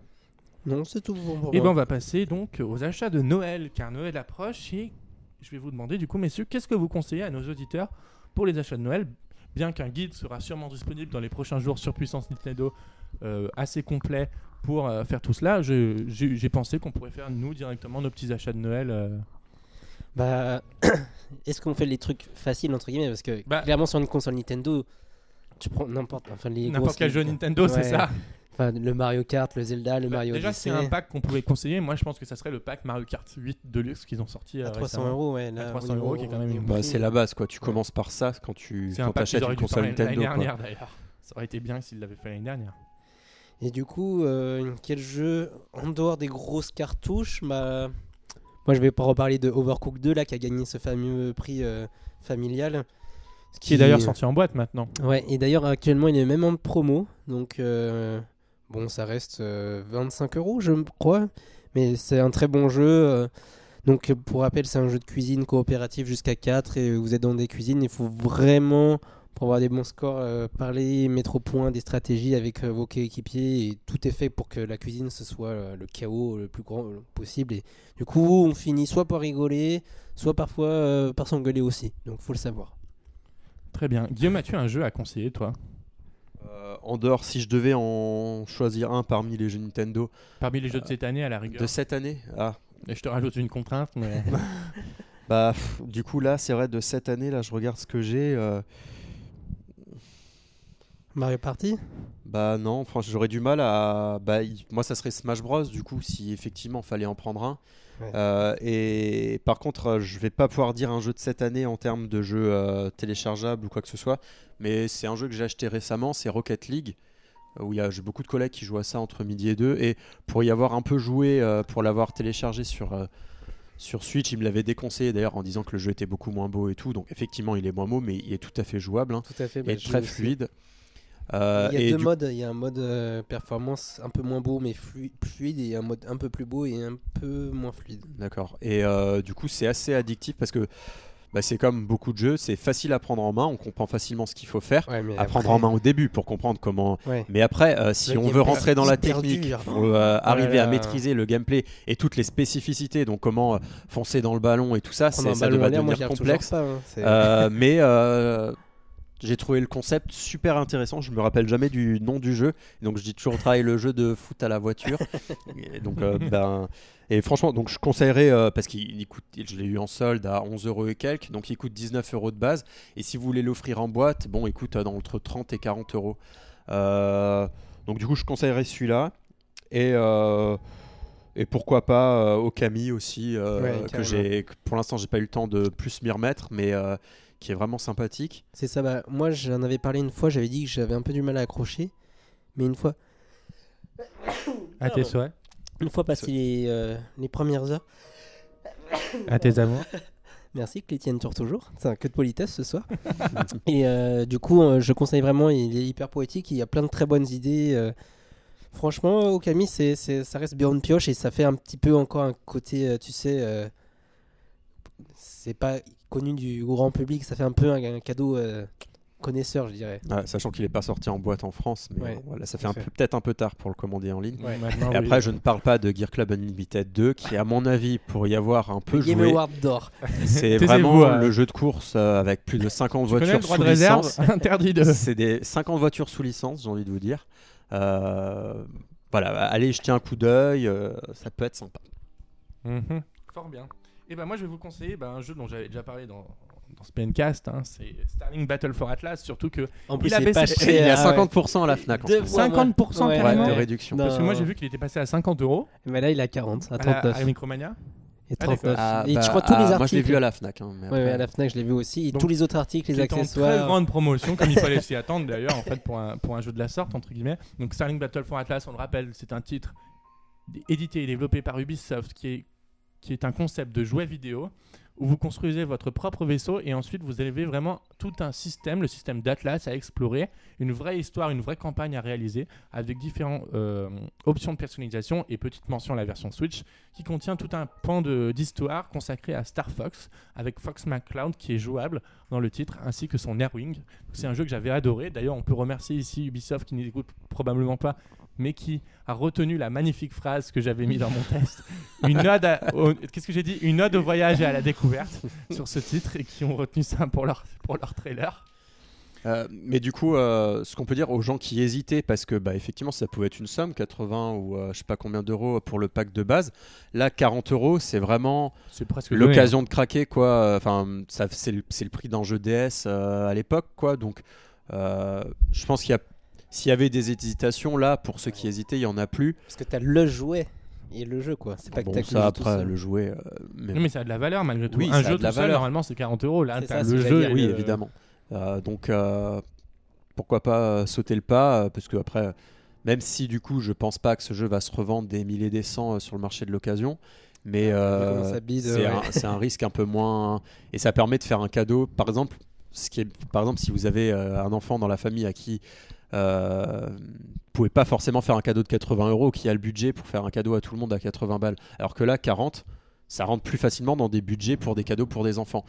Non, c'est tout bon pour Et ben, moi. on va passer donc aux achats de Noël, car Noël approche et je vais vous demander du coup, messieurs, qu'est-ce que vous conseillez à nos auditeurs pour les achats de Noël? Bien qu'un guide sera sûrement disponible dans les prochains jours sur Puissance Nintendo, euh, assez complet pour euh, faire tout cela, j'ai pensé qu'on pourrait faire nous directement nos petits achats de Noël. Bah, [coughs] est-ce qu'on fait les trucs faciles entre guillemets? Parce que Bah- clairement sur une console Nintendo, tu prends n'importe, enfin les N'importe grosses- quel jeu Nintendo, c'est Ouais. ça Enfin, le Mario Kart, le Zelda, le Bah, Mario Déjà, c'est Odyssey. un pack qu'on pouvait conseiller. Moi, je pense que ça serait le pack Mario Kart 8 Deluxe qu'ils ont sorti. euh, à 300 récemment. euros, ouais. Là, À 300 au niveau- euros, qui est quand même au une- niveau Bah, prix, c'est la base, quoi. Tu commences par ça quand tu C'est un quand pack auraient une dû faire console l'année Nintendo. quoi. dernière d'ailleurs. Ça aurait été bien s'ils l'avaient fait l'année dernière. Et du coup, euh, quel jeu en dehors des grosses cartouches bah, Moi, je vais pas reparler de Overcooked 2 là, qui a gagné ce fameux prix euh, familial. Ce Qui est d'ailleurs sorti en boîte maintenant. Ouais, et d'ailleurs, actuellement, il est même en promo. Donc, euh, bon, ça reste euh, 25 euros, je crois. Mais c'est un très bon jeu. euh. donc, pour rappel, c'est un jeu de cuisine coopératif jusqu'à 4. Et vous êtes dans des cuisines. Il faut vraiment, pour avoir des bons scores, euh, parler, mettre au point des stratégies avec euh, vos coéquipiers. Et tout est fait pour que la cuisine, ce soit euh, le chaos le plus grand possible. Et du coup, on finit soit par rigoler, soit parfois euh, par s'engueuler aussi. Donc, faut le savoir. Très bien. Guillaume, as-tu un jeu à conseiller, toi? Euh, en dehors, si je devais en choisir un parmi les jeux Nintendo Parmi les jeux de cette année, à la rigueur. de cette année, ah, Et je te rajoute une contrainte, mais. [laughs] bah pff, du coup là, c'est vrai de cette année là, je regarde ce que j'ai. euh, Mario Party bah non, franchement, j'aurais du mal à. Bah, moi, ça serait Smash Bros. Du coup, si effectivement fallait en prendre un. Ouais. Euh, et par contre, euh, je vais pas pouvoir dire un jeu de cette année en termes de jeu euh, téléchargeable ou quoi que ce soit. Mais c'est un jeu que j'ai acheté récemment, c'est Rocket League. Où il j'ai beaucoup de collègues qui jouent à ça entre midi et deux. Et pour y avoir un peu joué, euh, pour l'avoir téléchargé sur, sur Switch, il me l'avait déconseillé d'ailleurs en disant que le jeu était beaucoup moins beau et tout. Donc effectivement, il est moins beau, mais il est tout à fait jouable hein, Tout à fait. bah, et très aussi. Fluide. Euh, Il y a deux du- modes. Il y a un mode euh, performance un peu moins beau mais flui- fluide et un mode un peu plus beau et un peu moins fluide. D'accord. Et euh, du coup, c'est assez addictif parce que bah, c'est comme beaucoup de jeux, c'est facile à prendre en main, on comprend facilement ce qu'il faut faire. Ouais, À prendre en main au début pour comprendre comment. Ouais. Mais après, euh, si Le on veut rentrer dans la technique, dur. pour euh, arriver là à là. maîtriser le gameplay et toutes les spécificités, donc comment euh, foncer dans le ballon et tout ça, un ça moi, devenir complexe. pas, hein, [laughs] mais j'ai trouvé le concept super intéressant. Je me rappelle jamais du nom du jeu, donc je dis toujours travaille le jeu de foot à la voiture. et donc euh, [laughs] ben et franchement, donc je conseillerais euh, parce qu'il il coûte, je l'ai eu en solde à 11 euros et quelques, donc il coûte 19 euros de base. Et si vous voulez l'offrir en boîte, bon, il coûte euh, entre 30 et 40 euros. Donc du coup, je conseillerais celui-là. Et, et pourquoi pas euh, Okami aussi, Ouais, que j'ai, pour l'instant j'ai pas eu le temps de plus m'y remettre, mais qui est vraiment sympathique. C'est ça, bah, moi j'en avais parlé une fois, j'avais dit que j'avais un peu du mal à accrocher. Mais une fois, [coughs] À tes souhaits, une fois passé les, euh, les premières heures, à tes [coughs] amours. merci tiennes tournent toujours. C'est un que de politesse ce soir. [laughs] Et euh, du coup, euh, je conseille vraiment, il est hyper poétique, il y a plein de très bonnes idées. euh. Franchement, Okami, c'est, c'est, ça reste bien de pioche et ça fait un petit peu encore un côté, tu sais, euh, c'est pas connu du grand public, ça fait un peu un, un cadeau euh, connaisseur, je dirais. Sachant qu'il n'est pas sorti en boîte en France, mais Ouais, euh, voilà, ça fait peut-être un peu tard pour le commander en ligne. Ouais, Et oui. après, je ne parle pas de Gear Club Unlimited 2, qui, à mon avis, pour y avoir un peu Le Game joué, Award d'or. c'est [laughs] vraiment euh. le jeu de course euh, avec plus de 50 Tu connais le voitures droit sous de réserve licence. [laughs] interdit de. C'est des 50 voitures sous licence, j'ai envie de vous dire. Euh, voilà, allez jeter un coup d'œil, euh, ça peut être sympa. Mhm. Fort bien. Et ben moi je vais vous conseiller ben, un jeu dont j'avais déjà parlé dans, dans ce PNcast, hein, c'est Starling Battle for Atlas, surtout que En plus, Il a il est pas baissé- Et il y a cher. ah ouais. 50% à la FNAC en ce Deux moment. fois moins. 50% Ouais, carrément. Ouais, de réduction. Non. parce que moi j'ai vu qu'il était passé à 50 euros Mais là, il est à 40, à à, la- 39 à Micromania. et Ah, d'accord. 39. Ah, et bah, je crois tous ah, les Moi, articles. je l'ai vu à la FNAC. hein, mais Ouais, à la Fnac, je l'ai vu aussi. Et Donc, tous les autres articles, les est en très accessoires. grande promotion, comme il fallait s'y attendre d'ailleurs, en fait, pour un, pour un jeu de la sorte, entre guillemets. Donc, Starling Battle for Atlas, on le rappelle, c'est un titre édité et développé par Ubisoft qui est, qui est un concept de jouet vidéo où vous construisez votre propre vaisseau et ensuite vous avez vraiment tout un système, le système d'Atlas à explorer, une vraie histoire, une vraie campagne à réaliser avec différentes euh, options de personnalisation et petite mention à la version Switch qui contient tout un pan d'histoire consacré à Star Fox avec Fox McCloud qui est jouable dans le titre ainsi que son Airwing. C'est un jeu que j'avais adoré. D'ailleurs, on peut remercier ici Ubisoft qui n'écoute probablement pas, mais qui a retenu la magnifique phrase que j'avais mis dans mon test. Une ode, qu'est-ce que j'ai dit? Une ode au voyage et à la découverte sur ce titre et qui ont retenu ça pour leur pour leur trailer. Euh, mais du coup, euh, ce qu'on peut dire aux gens qui hésitaient, parce que bah, effectivement, ça pouvait être une somme, 80 ou euh, je sais pas combien d'euros pour le pack de base. Là, 40 euros, c'est vraiment l'occasion de craquer, quoi. Enfin, ça, c'est le, c'est le prix d'un jeu DS euh, à l'époque, quoi. Donc, je pense qu'il y a, s'il y avait des hésitations là, pour ceux qui hésitaient, il y en a plus. Parce que t'as le jouet et le jeu, quoi. C'est pas que Bon, que ça après le jouet, euh, mais Non, mais ça a de la valeur malgré tout. Oui, un jeu de la tout seul, valeur. normalement, c'est 40 euros. Là, t'as le jeu. dire. oui, le- évidemment. Euh, donc, euh, pourquoi pas euh, sauter le pas euh, Parce que après, même si du coup, je pense pas que ce jeu va se revendre des milliers des cents euh, sur le marché de l'occasion, mais euh, bide, c'est ouais. un, un risque un peu moins. Et ça permet de faire un cadeau. Par exemple, ce qui est, par exemple, si vous avez un enfant dans la famille à qui euh, vous pouvez pas forcément faire un cadeau de 80 euros, qui a le budget pour faire un cadeau à tout le monde à 80 balles, alors que là, 40, ça rentre plus facilement dans des budgets pour des cadeaux pour des enfants.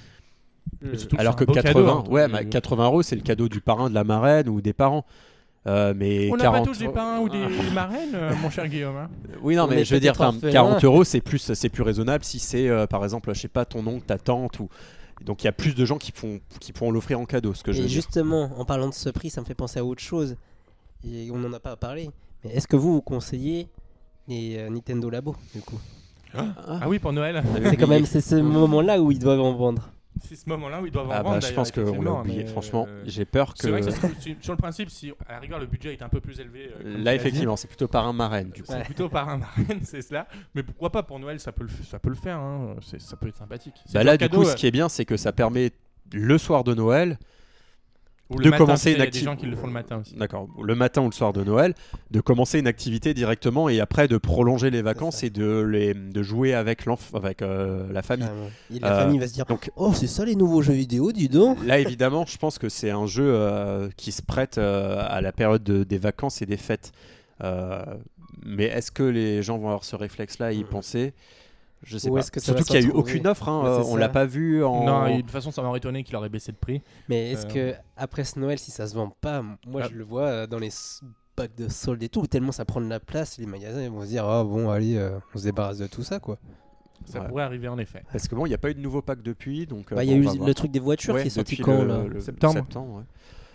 Mm. Surtout, Alors que un beau 80, cadeau, hein. ouais, bah, 80 euros, c'est le cadeau du parrain, de la marraine ou des parents. Euh, mais On n'a pas 40 tous des parrains ou des [laughs] marraines, euh, mon cher Guillaume. hein. Oui, non, On mais je veux dire, peut-être enfin, orphelin. 40 euros, c'est plus, c'est plus raisonnable si c'est, euh, par exemple, je sais pas, ton oncle, ta tante ou. Donc il y a plus de gens qui, font, qui pourront l'offrir en cadeau, ce que je Et dire. justement, en parlant de ce prix, ça me fait penser à autre chose. Et on n'en a pas parlé. Mais est-ce que vous, vous conseillez les euh, Nintendo Labo, du coup? Ah oui, pour Noël. C'est quand même c'est ce moment-là où ils doivent en vendre. C'est ce moment-là où ils doivent en Ah vendre. bah, je pense qu'on l'a oublié. Franchement, euh, j'ai peur que. C'est vrai que ça se sur le principe, si à la rigueur le budget est un peu plus élevé. euh, Là, effectivement, c'est plutôt parrain marraine, du coup. c'est plutôt par un marraine, [laughs] c'est cela. Mais pourquoi pas pour Noël, ça peut le, ça peut le faire. hein. Ça peut être sympathique. Bah là, un du cadeau, coup, euh, ce qui est bien, c'est que ça permet le soir de Noël, ou le de matin, commencer une Il y a des activité. gens qui le font le matin aussi. D'accord, le matin ou le soir de Noël, de commencer une activité directement et après de prolonger les vacances et de, les, de jouer avec, euh, la famille. Carrément. Et la Euh, famille va se dire donc- Oh, c'est ça les nouveaux jeux vidéo, dis donc Là, évidemment, je pense que c'est un jeu euh, qui se prête euh, à la période de- des vacances et des fêtes. Euh, mais est-ce que les gens vont avoir ce réflexe-là et y penser? Je sais Ou pas. que ça Surtout qu'il n'y a eu aucune offre. hein, Ouais, euh, on l'a pas vu en. Non, de toute façon, ça m'aurait étonné qu'il aurait baissé de prix. Mais est-ce Euh. que après ce Noël, si ça se vend pas, moi Ah. je le vois euh, dans les s- packs de soldes et tout, tellement ça prend de la place, les magasins ils vont se dire Oh bon, allez, euh, on se débarrasse de tout ça quoi. Ça Ouais. pourrait arriver en effet. Parce que bon, il n'y a pas eu de nouveau pack depuis. Donc, euh, Bah, Il y a eu voir. le truc des voitures Ouais, qui est sorti quand le- le- Septembre. ouais.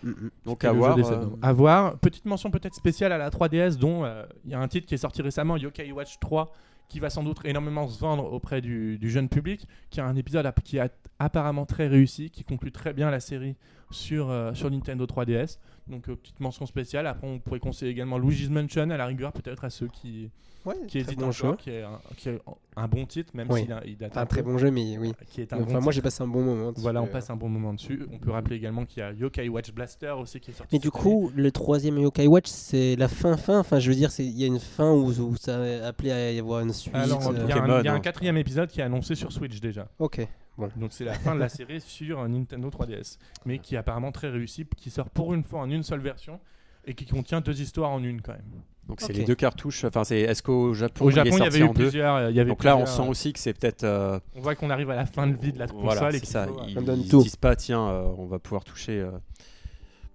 Mm, mm. Donc à le voir. euh, septembre. À voir. Petite mention peut-être spéciale à la 3DS, dont euh, il y a un titre qui est sorti récemment, Yokai Watch 3, qui va sans doute énormément se vendre auprès du, jeune public, qui a un épisode qui est apparemment très réussi, qui conclut très bien la série sur, euh, sur Nintendo 3DS. Donc euh, petite mention spéciale. Après, on pourrait conseiller également Luigi's Mansion à la rigueur, peut-être à ceux qui, Ouais, qui hésitent bon encore, qui est, un, qui est un bon titre, même Oui. s'il il date Un un très peu, bon jeu, mais oui. qui est un Enfin, bon moi, j'ai passé un bon moment. dessus, Voilà, on euh. passe un bon moment dessus. On peut rappeler également qu'il y a Yokai Watch Blaster aussi qui est sorti. Mais du année. coup, le troisième Yokai Watch, c'est la fin fin. Enfin, je veux dire, il y a une fin où, où ça a appelé à y avoir une suite. Alors, il y, euh, a un- Pokémon, il y a un hein. quatrième épisode qui est annoncé sur Switch déjà. Ok. Donc c'est la fin de la série sur un Nintendo 3DS, mais qui est apparemment très réussi, qui sort pour une fois en une seule version et qui contient deux histoires en une quand même. Donc c'est les deux cartouches. Enfin, c'est est-ce qu'au Japon, Au il est il y sorti avait eu en deux plusieurs. euh, Il y avait Donc là, on sent aussi que c'est peut-être. euh, On voit qu'on arrive à la fin de vie de la console voilà, et qu'il ça. faut, euh, Ils, ils disent pas, tiens, euh, on va pouvoir toucher. euh,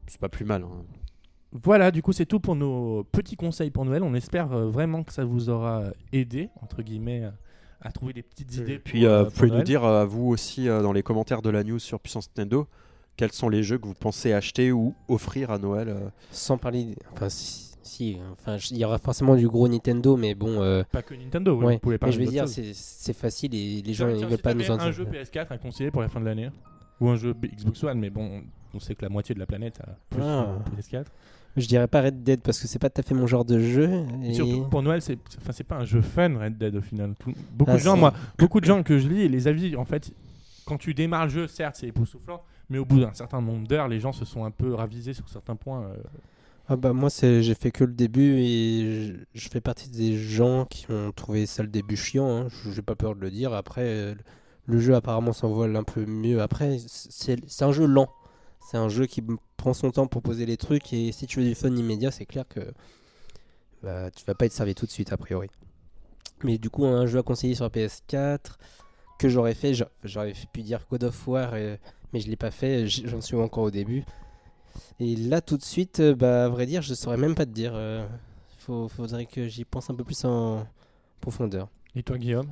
C'est pas plus mal. hein. Voilà, du coup, c'est tout pour nos petits conseils pour Noël. On espère euh, vraiment que ça vous aura aidé, entre guillemets, euh, à trouver des petites idées. Puis, euh, euh, vous pouvez nous dire, euh, vous aussi, dans les commentaires de la news sur Puissance Nintendo, quels sont les jeux que vous pensez acheter ou offrir à Noël Sans parler. Enfin, si. si, enfin, il y aura forcément du gros Nintendo, mais bon. euh, Pas que Nintendo, oui, ouais. vous pouvez Mais parler je veux dire, c'est c'est facile et les gens tiens, veulent si pas nous en un dire. jeu PS4 à conseiller pour la fin de l'année ou un jeu Xbox One, mais bon, on sait que la moitié de la planète a plus Ah. euh, PS4. Je dirais pas Red Dead parce que c'est pas tout à fait mon genre de jeu. Et Surtout pour Noël, c'est enfin, c'est pas un jeu fun Red Dead au final. Tout- beaucoup Ah, de gens, moi, beaucoup de gens que je lis les avis, en fait, quand tu démarres le jeu, certes, c'est époustouflant, mais au bout d'un certain nombre d'heures, les gens se sont un peu ravisés sur certains points. euh. Ah bah moi j'ai fait que le début et je, je fais partie des gens qui ont trouvé ça le début chiant. Hein. Je- J'ai pas peur de le dire. Après le jeu apparemment s'envole un peu mieux. Après c'est un jeu lent. C'est un jeu qui prend son temps pour poser les trucs et si tu veux du fun immédiat c'est clair que bah, tu vas pas être servi tout de suite a priori. Mais du coup un jeu à conseiller sur PS4 que j'aurais fait, j'a- j'aurais pu dire God of War euh, mais je l'ai pas fait. J'en suis encore au début. Et là, tout de suite, euh, bah, à vrai dire, je saurais même pas te dire. euh, faut, faudrait que j'y pense un peu plus en profondeur. Et toi, Guillaume?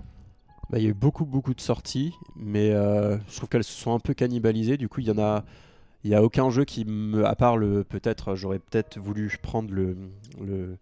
Bah, Il y a eu beaucoup, beaucoup de sorties, mais euh, je trouve qu'elles se sont un peu cannibalisées. Du coup, il y en a. Il n'y a aucun jeu qui me. À part le. Peut-être, j'aurais peut-être voulu prendre le, le,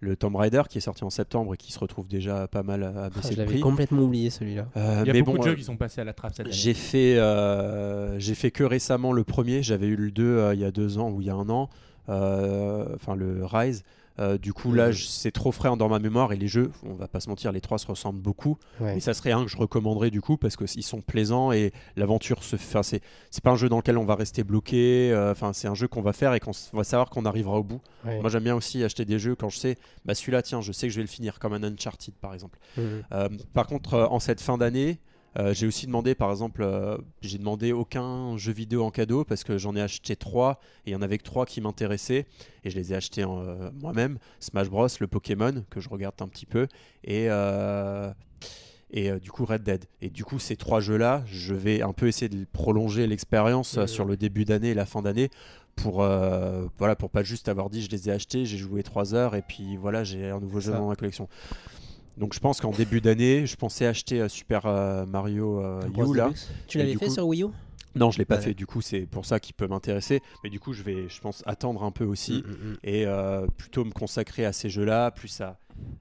le Tomb Raider qui est sorti en septembre et qui se retrouve déjà pas mal à, Ah, baisser je le prix. complètement oublié celui-là. Euh, Il y a mais beaucoup bon, de jeux euh, qui sont passés à la trappe cette année. J'ai fait, euh, j'ai fait que récemment le premier. J'avais eu le 2 euh, il y a deux ans ou il y a un an. Euh, Enfin, le Rise. Euh, du coup, là, c'est trop frais dans ma mémoire et les jeux, on va pas se mentir, les trois se ressemblent beaucoup. Ouais. Et ça serait un que je recommanderais du coup parce qu'ils sont plaisants et l'aventure se fait. enfin, c'est pas un jeu dans lequel on va rester bloqué. euh, Enfin, c'est un jeu qu'on va faire et qu'on va savoir qu'on arrivera au bout. Ouais. Moi, j'aime bien aussi acheter des jeux quand je sais, bah celui-là, tiens, je sais que je vais le finir comme un Uncharted par exemple. Mhm. Euh, par contre, en cette fin d'année, euh, j'ai aussi demandé, par exemple, euh, j'ai demandé aucun jeu vidéo en cadeau parce que j'en ai acheté trois et il y en avait que trois qui m'intéressaient et je les ai achetés euh, moi-même. Smash Bros, le Pokémon que je regarde un petit peu et et du coup Red Dead. Et du coup, ces trois jeux-là, je vais un peu essayer de prolonger l'expérience Mhm. sur le début d'année et la fin d'année pour euh, voilà pour pas juste avoir dit je les ai achetés, j'ai joué trois heures et puis voilà j'ai un nouveau jeu Ça. dans ma collection. Donc je pense qu'en début d'année, je pensais acheter euh, Super euh, Mario euh. U là. Tu l'avais fait coup- sur Wii U? Non, je l'ai pas Ouais. fait. Du coup, c'est pour ça qu'il peut m'intéresser. Mais du coup, je vais, je pense, attendre un peu aussi Mhm, mhm. et euh, plutôt me consacrer à ces jeux-là, plus à,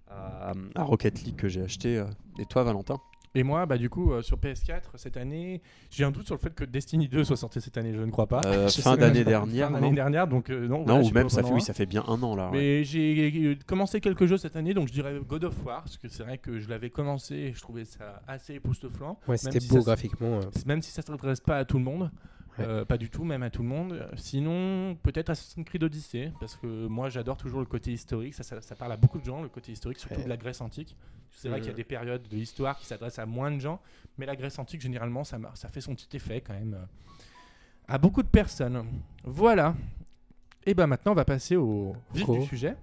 à, à Rocket League que j'ai acheté. Et toi, Valentin? Et moi, bah, du coup, euh, sur PS4, cette année, j'ai un doute sur le fait que Destiny 2 soit sorti cette année, je ne crois pas. Euh, Fin d'année dernière, Fin non d'année dernière, donc euh, non. Non, ou même ça fait, oui, ça fait bien un an là. ouais. Mais j'ai commencé quelques jeux cette année, donc je dirais God of War, parce que c'est vrai que je l'avais commencé et je trouvais ça assez époustouflant. Ouais, c'était si beau graphiquement. euh. Même si ça ne s'adresse pas à tout le monde. Euh, pas du tout, même à tout le monde. Euh, Sinon, peut-être Assassin's Creed Odyssey, parce que moi j'adore toujours le côté historique, ça, ça, ça parle à beaucoup de gens, le côté historique, surtout Ouais. de la Grèce antique. C'est vrai Mhm. qu'il y a des périodes de l'histoire qui s'adressent à moins de gens, mais la Grèce antique, généralement, ça, fait son petit effet quand même euh, à beaucoup de personnes. Voilà. Et ben maintenant, on va passer au vif du sujet.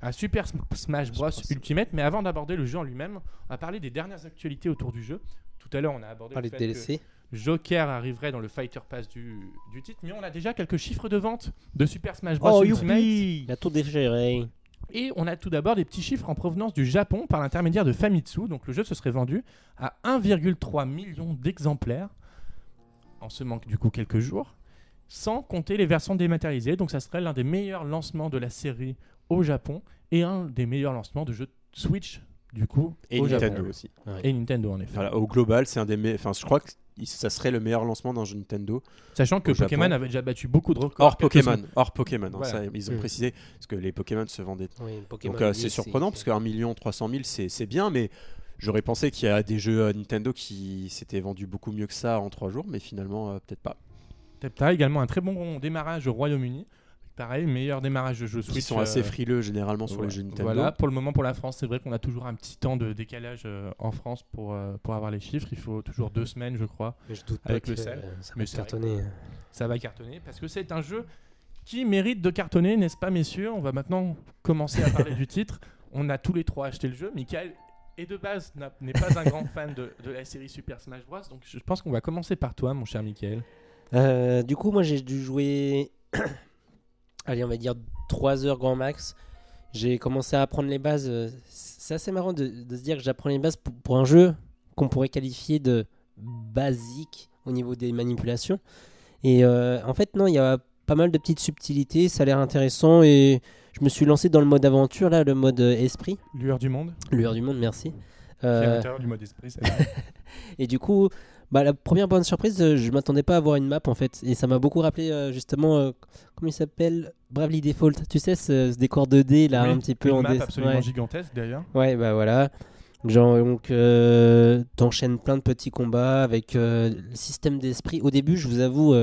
À Super Sm- Smash Bros. Ultimate, mais avant d'aborder le jeu en lui-même, on va parler des dernières actualités autour du jeu. Tout à l'heure, on a abordé Parler le de fait que DLC. Joker arriverait dans le Fighter Pass du, du titre, mais on a déjà quelques chiffres de vente de Super Smash Bros Oh, Ultimate. Il a tout déchiré. Et on a tout d'abord des petits chiffres en provenance du Japon par l'intermédiaire de Famitsu. Donc le jeu se serait vendu à 1,3 million d'exemplaires en ce manque du coup quelques jours, sans compter les versions dématérialisées. Donc ça serait l'un des meilleurs lancements de la série au Japon et un des meilleurs lancements de jeux Switch du coup Et au Nintendo Japon. aussi. Et Nintendo en effet. Voilà, au global, c'est un des. me- Enfin, je crois que ça serait le meilleur lancement d'un jeu Nintendo. Sachant que Japon. Pokémon avait déjà battu beaucoup de records. Hors Pokémon, hors Pokémon. hein, Voilà. ça, ils ont Mm. précisé parce que les Pokémon se vendaient. Oui, Pokémon Donc euh, c'est surprenant parce qu'un million 300 000 c'est c'est bien, mais j'aurais pensé qu'il y a des jeux euh, Nintendo qui s'étaient vendus beaucoup mieux que ça en trois jours, mais finalement euh, peut-être pas. T'as également un très bon démarrage au Royaume-Uni. Pareil, meilleur démarrage de jeu Switch. Ils sont assez euh, frileux généralement sur Ouais. les jeux Nintendo. Voilà, pour le moment, pour la France, c'est vrai qu'on a toujours un petit temps de décalage euh, en France pour, euh, pour avoir les chiffres. Il faut toujours deux semaines, je crois. Mais je doute pas Avec que le sel. euh, ça Mais va cartonner. Ça va cartonner parce que c'est un jeu qui mérite de cartonner, n'est-ce pas, messieurs? On va maintenant commencer à parler du titre. On a tous les trois acheté le jeu. Michael est de base n'est pas un grand fan de, de la série Super Smash Bros. Donc je pense qu'on va commencer par toi, mon cher Michael. Euh, du coup, moi j'ai dû jouer, allez, on va dire 3 heures grand max. J'ai commencé à apprendre les bases. euh, C'est assez marrant de, de se dire que j'apprends les bases pour, pour un jeu qu'on pourrait qualifier de basique au niveau des manipulations. Et euh, en fait, non, il y a pas mal de petites subtilités. Ça a l'air intéressant et je me suis lancé dans le mode aventure, là, le mode euh, esprit. Lueur du monde. Lueur du monde, merci. Euh, du mode esprit. [laughs] et du coup, bah, la première bonne surprise, euh, je m'attendais pas à avoir une map en fait. Et ça m'a beaucoup rappelé euh, justement, euh, comment il s'appelle? Bravely Default. Tu sais, ce, ce décor 2D là, Oui, un petit peu une en map absolument ouais. gigantesque d'ailleurs. Ouais, bah voilà. Genre, donc, euh, t'enchaînes plein de petits combats avec le système d'esprit. Au début, je vous avoue,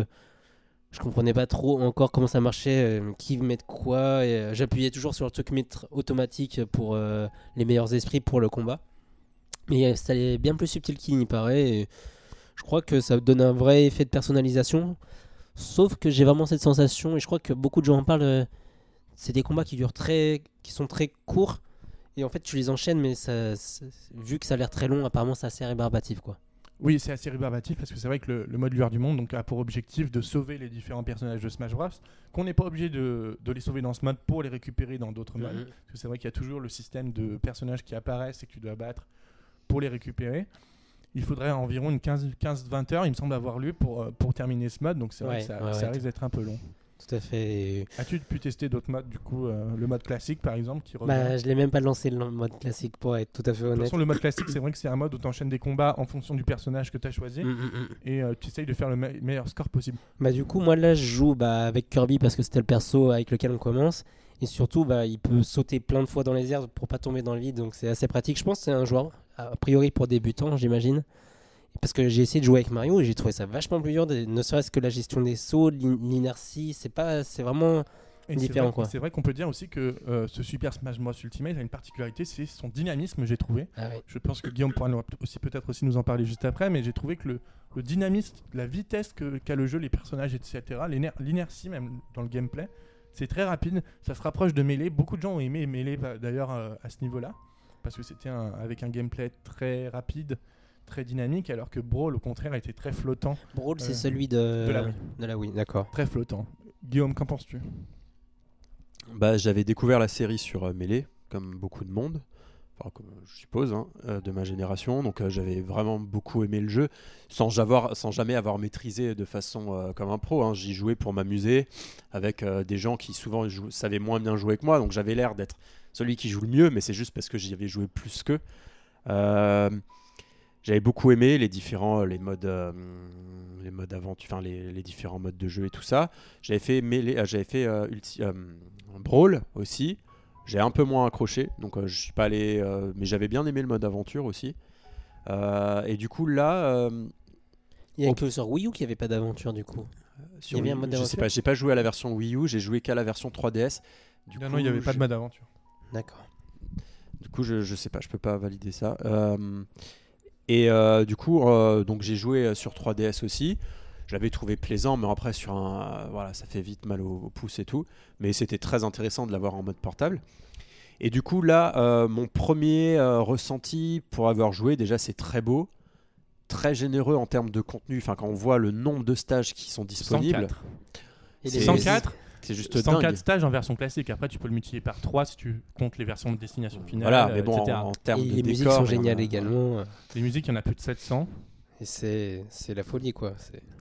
je comprenais pas trop encore comment ça marchait, qui mettre quoi. et, J'appuyais toujours sur le truc mettre automatique pour les meilleurs esprits pour le combat. Mais ça est bien plus subtil qu'il n'y paraît. Et je crois que ça donne un vrai effet de personnalisation. Sauf que j'ai vraiment cette sensation, et je crois que beaucoup de gens en parlent. euh, c'est des combats qui durent très, qui sont très courts. Et en fait, tu les enchaînes, mais ça, vu que ça a l'air très long, apparemment, c'est assez rébarbatif, quoi. Oui, c'est assez rébarbatif parce que c'est vrai que le, le mode lueur du monde donc, a pour objectif de sauver les différents personnages de Smash Bros. Qu'on n'est pas obligé de, de les sauver dans ce mode pour les récupérer dans d'autres modes. Mhm. Parce que c'est vrai qu'il y a toujours le système de personnages qui apparaissent et que tu dois battre pour les récupérer. Il faudrait environ une 15-20 heures, il me semble avoir lu, pour, euh, pour terminer ce mode. Donc c'est vrai Ouais, que ça, ouais, ça ouais. risque d'être un peu long. Tout à fait. As-tu pu tester d'autres modes, du coup euh, Le mode classique, par exemple, qui revient? Bah, je l'ai même pas lancé le mode classique, pour être tout à fait De toute honnête. façon, le mode classique, c'est vrai que c'est un mode où tu enchaînes des combats en fonction du personnage que tu as choisi Mm, mm, mm. et euh, tu essayes de faire le me- meilleur score possible. Bah, du coup, moi, là, je joue bah, avec Kirby parce que c'était le perso avec lequel on commence. Et surtout, bah, il peut sauter plein de fois dans les airs pour pas tomber dans le vide, donc c'est assez pratique. Je pense que c'est un joueur, a priori pour débutants, j'imagine. Parce que j'ai essayé de jouer avec Mario et j'ai trouvé ça vachement plus dur, de- ne serait-ce que la gestion des sauts, l'in- l'inertie, c'est pas, c'est vraiment Et Différent. C'est vrai qu'on peut dire aussi que euh, ce Super Smash Bros Ultimate a une particularité, c'est son dynamisme, j'ai trouvé. ah. Je pense que Guillaume pourra aussi peut-être aussi nous en parler juste après, mais j'ai trouvé que le, le dynamisme, la vitesse qu'a le jeu, les personnages, etc., l'inertie même dans le gameplay, c'est très rapide. Ça se rapproche de Melee. Beaucoup de gens ont aimé Melee bah, d'ailleurs euh, à ce niveau-là, parce que c'était un- avec un gameplay très rapide, très dynamique, alors que Brawl au contraire était très flottant, Brawl, c'est Euh, celui de, de la Wii. de la Wii, d'accord. très flottant. Guillaume, qu'en penses-tu? Bah, j'avais découvert la série sur euh, Melee, comme beaucoup de monde, enfin, comme, je suppose, hein, euh, de ma génération. Donc euh, j'avais vraiment beaucoup aimé le jeu, sans, avoir, sans jamais avoir maîtrisé de façon euh, comme un pro. hein. J'y jouais pour m'amuser, avec euh, des gens qui souvent jou- savaient moins bien jouer que moi. Donc j'avais l'air d'être celui qui joue le mieux, mais c'est juste parce que j'y avais joué plus qu'eux. Euh, j'avais beaucoup aimé les différents les modes euh, les modes aventure enfin les, les différents modes de jeu et tout ça j'avais fait euh, j'avais fait euh, Ulti- euh, Brawl aussi j'ai un peu moins accroché donc euh, je suis pas allé euh, mais j'avais bien aimé le mode aventure aussi Euh, et du coup là euh, Il y a que sur Wii U qu'il n'y avait pas d'aventure, du coup. sur Il y avait un Wii- mode je sais pas j'ai pas joué à la version Wii U j'ai joué qu'à la version 3DS du Non, coup, non, il n'y avait pas de mode aventure. D'accord. Du coup, je, je sais pas, je peux pas valider ça. Euh, et euh, du coup, euh, donc j'ai joué sur 3DS aussi. Je l'avais trouvé plaisant, mais après sur un, voilà, ça fait vite mal au, au pouce et tout. Mais c'était très intéressant de l'avoir en mode portable. Et du coup, là, euh, mon premier euh, ressenti pour avoir joué, déjà, c'est très beau, très généreux en termes de contenu. Enfin, quand on voit le nombre de stages qui sont disponibles, 104. Et C'est- les 104, c'est juste 104 dingue. stages en version classique. Après, tu peux le multiplier par 3 si tu comptes les versions de destination finale. Voilà, mais euh, bon, etc. en, en termes Et de les musiques sont a- géniales également. Les musiques, il y en a plus de 700. Et c'est c'est la folie, quoi.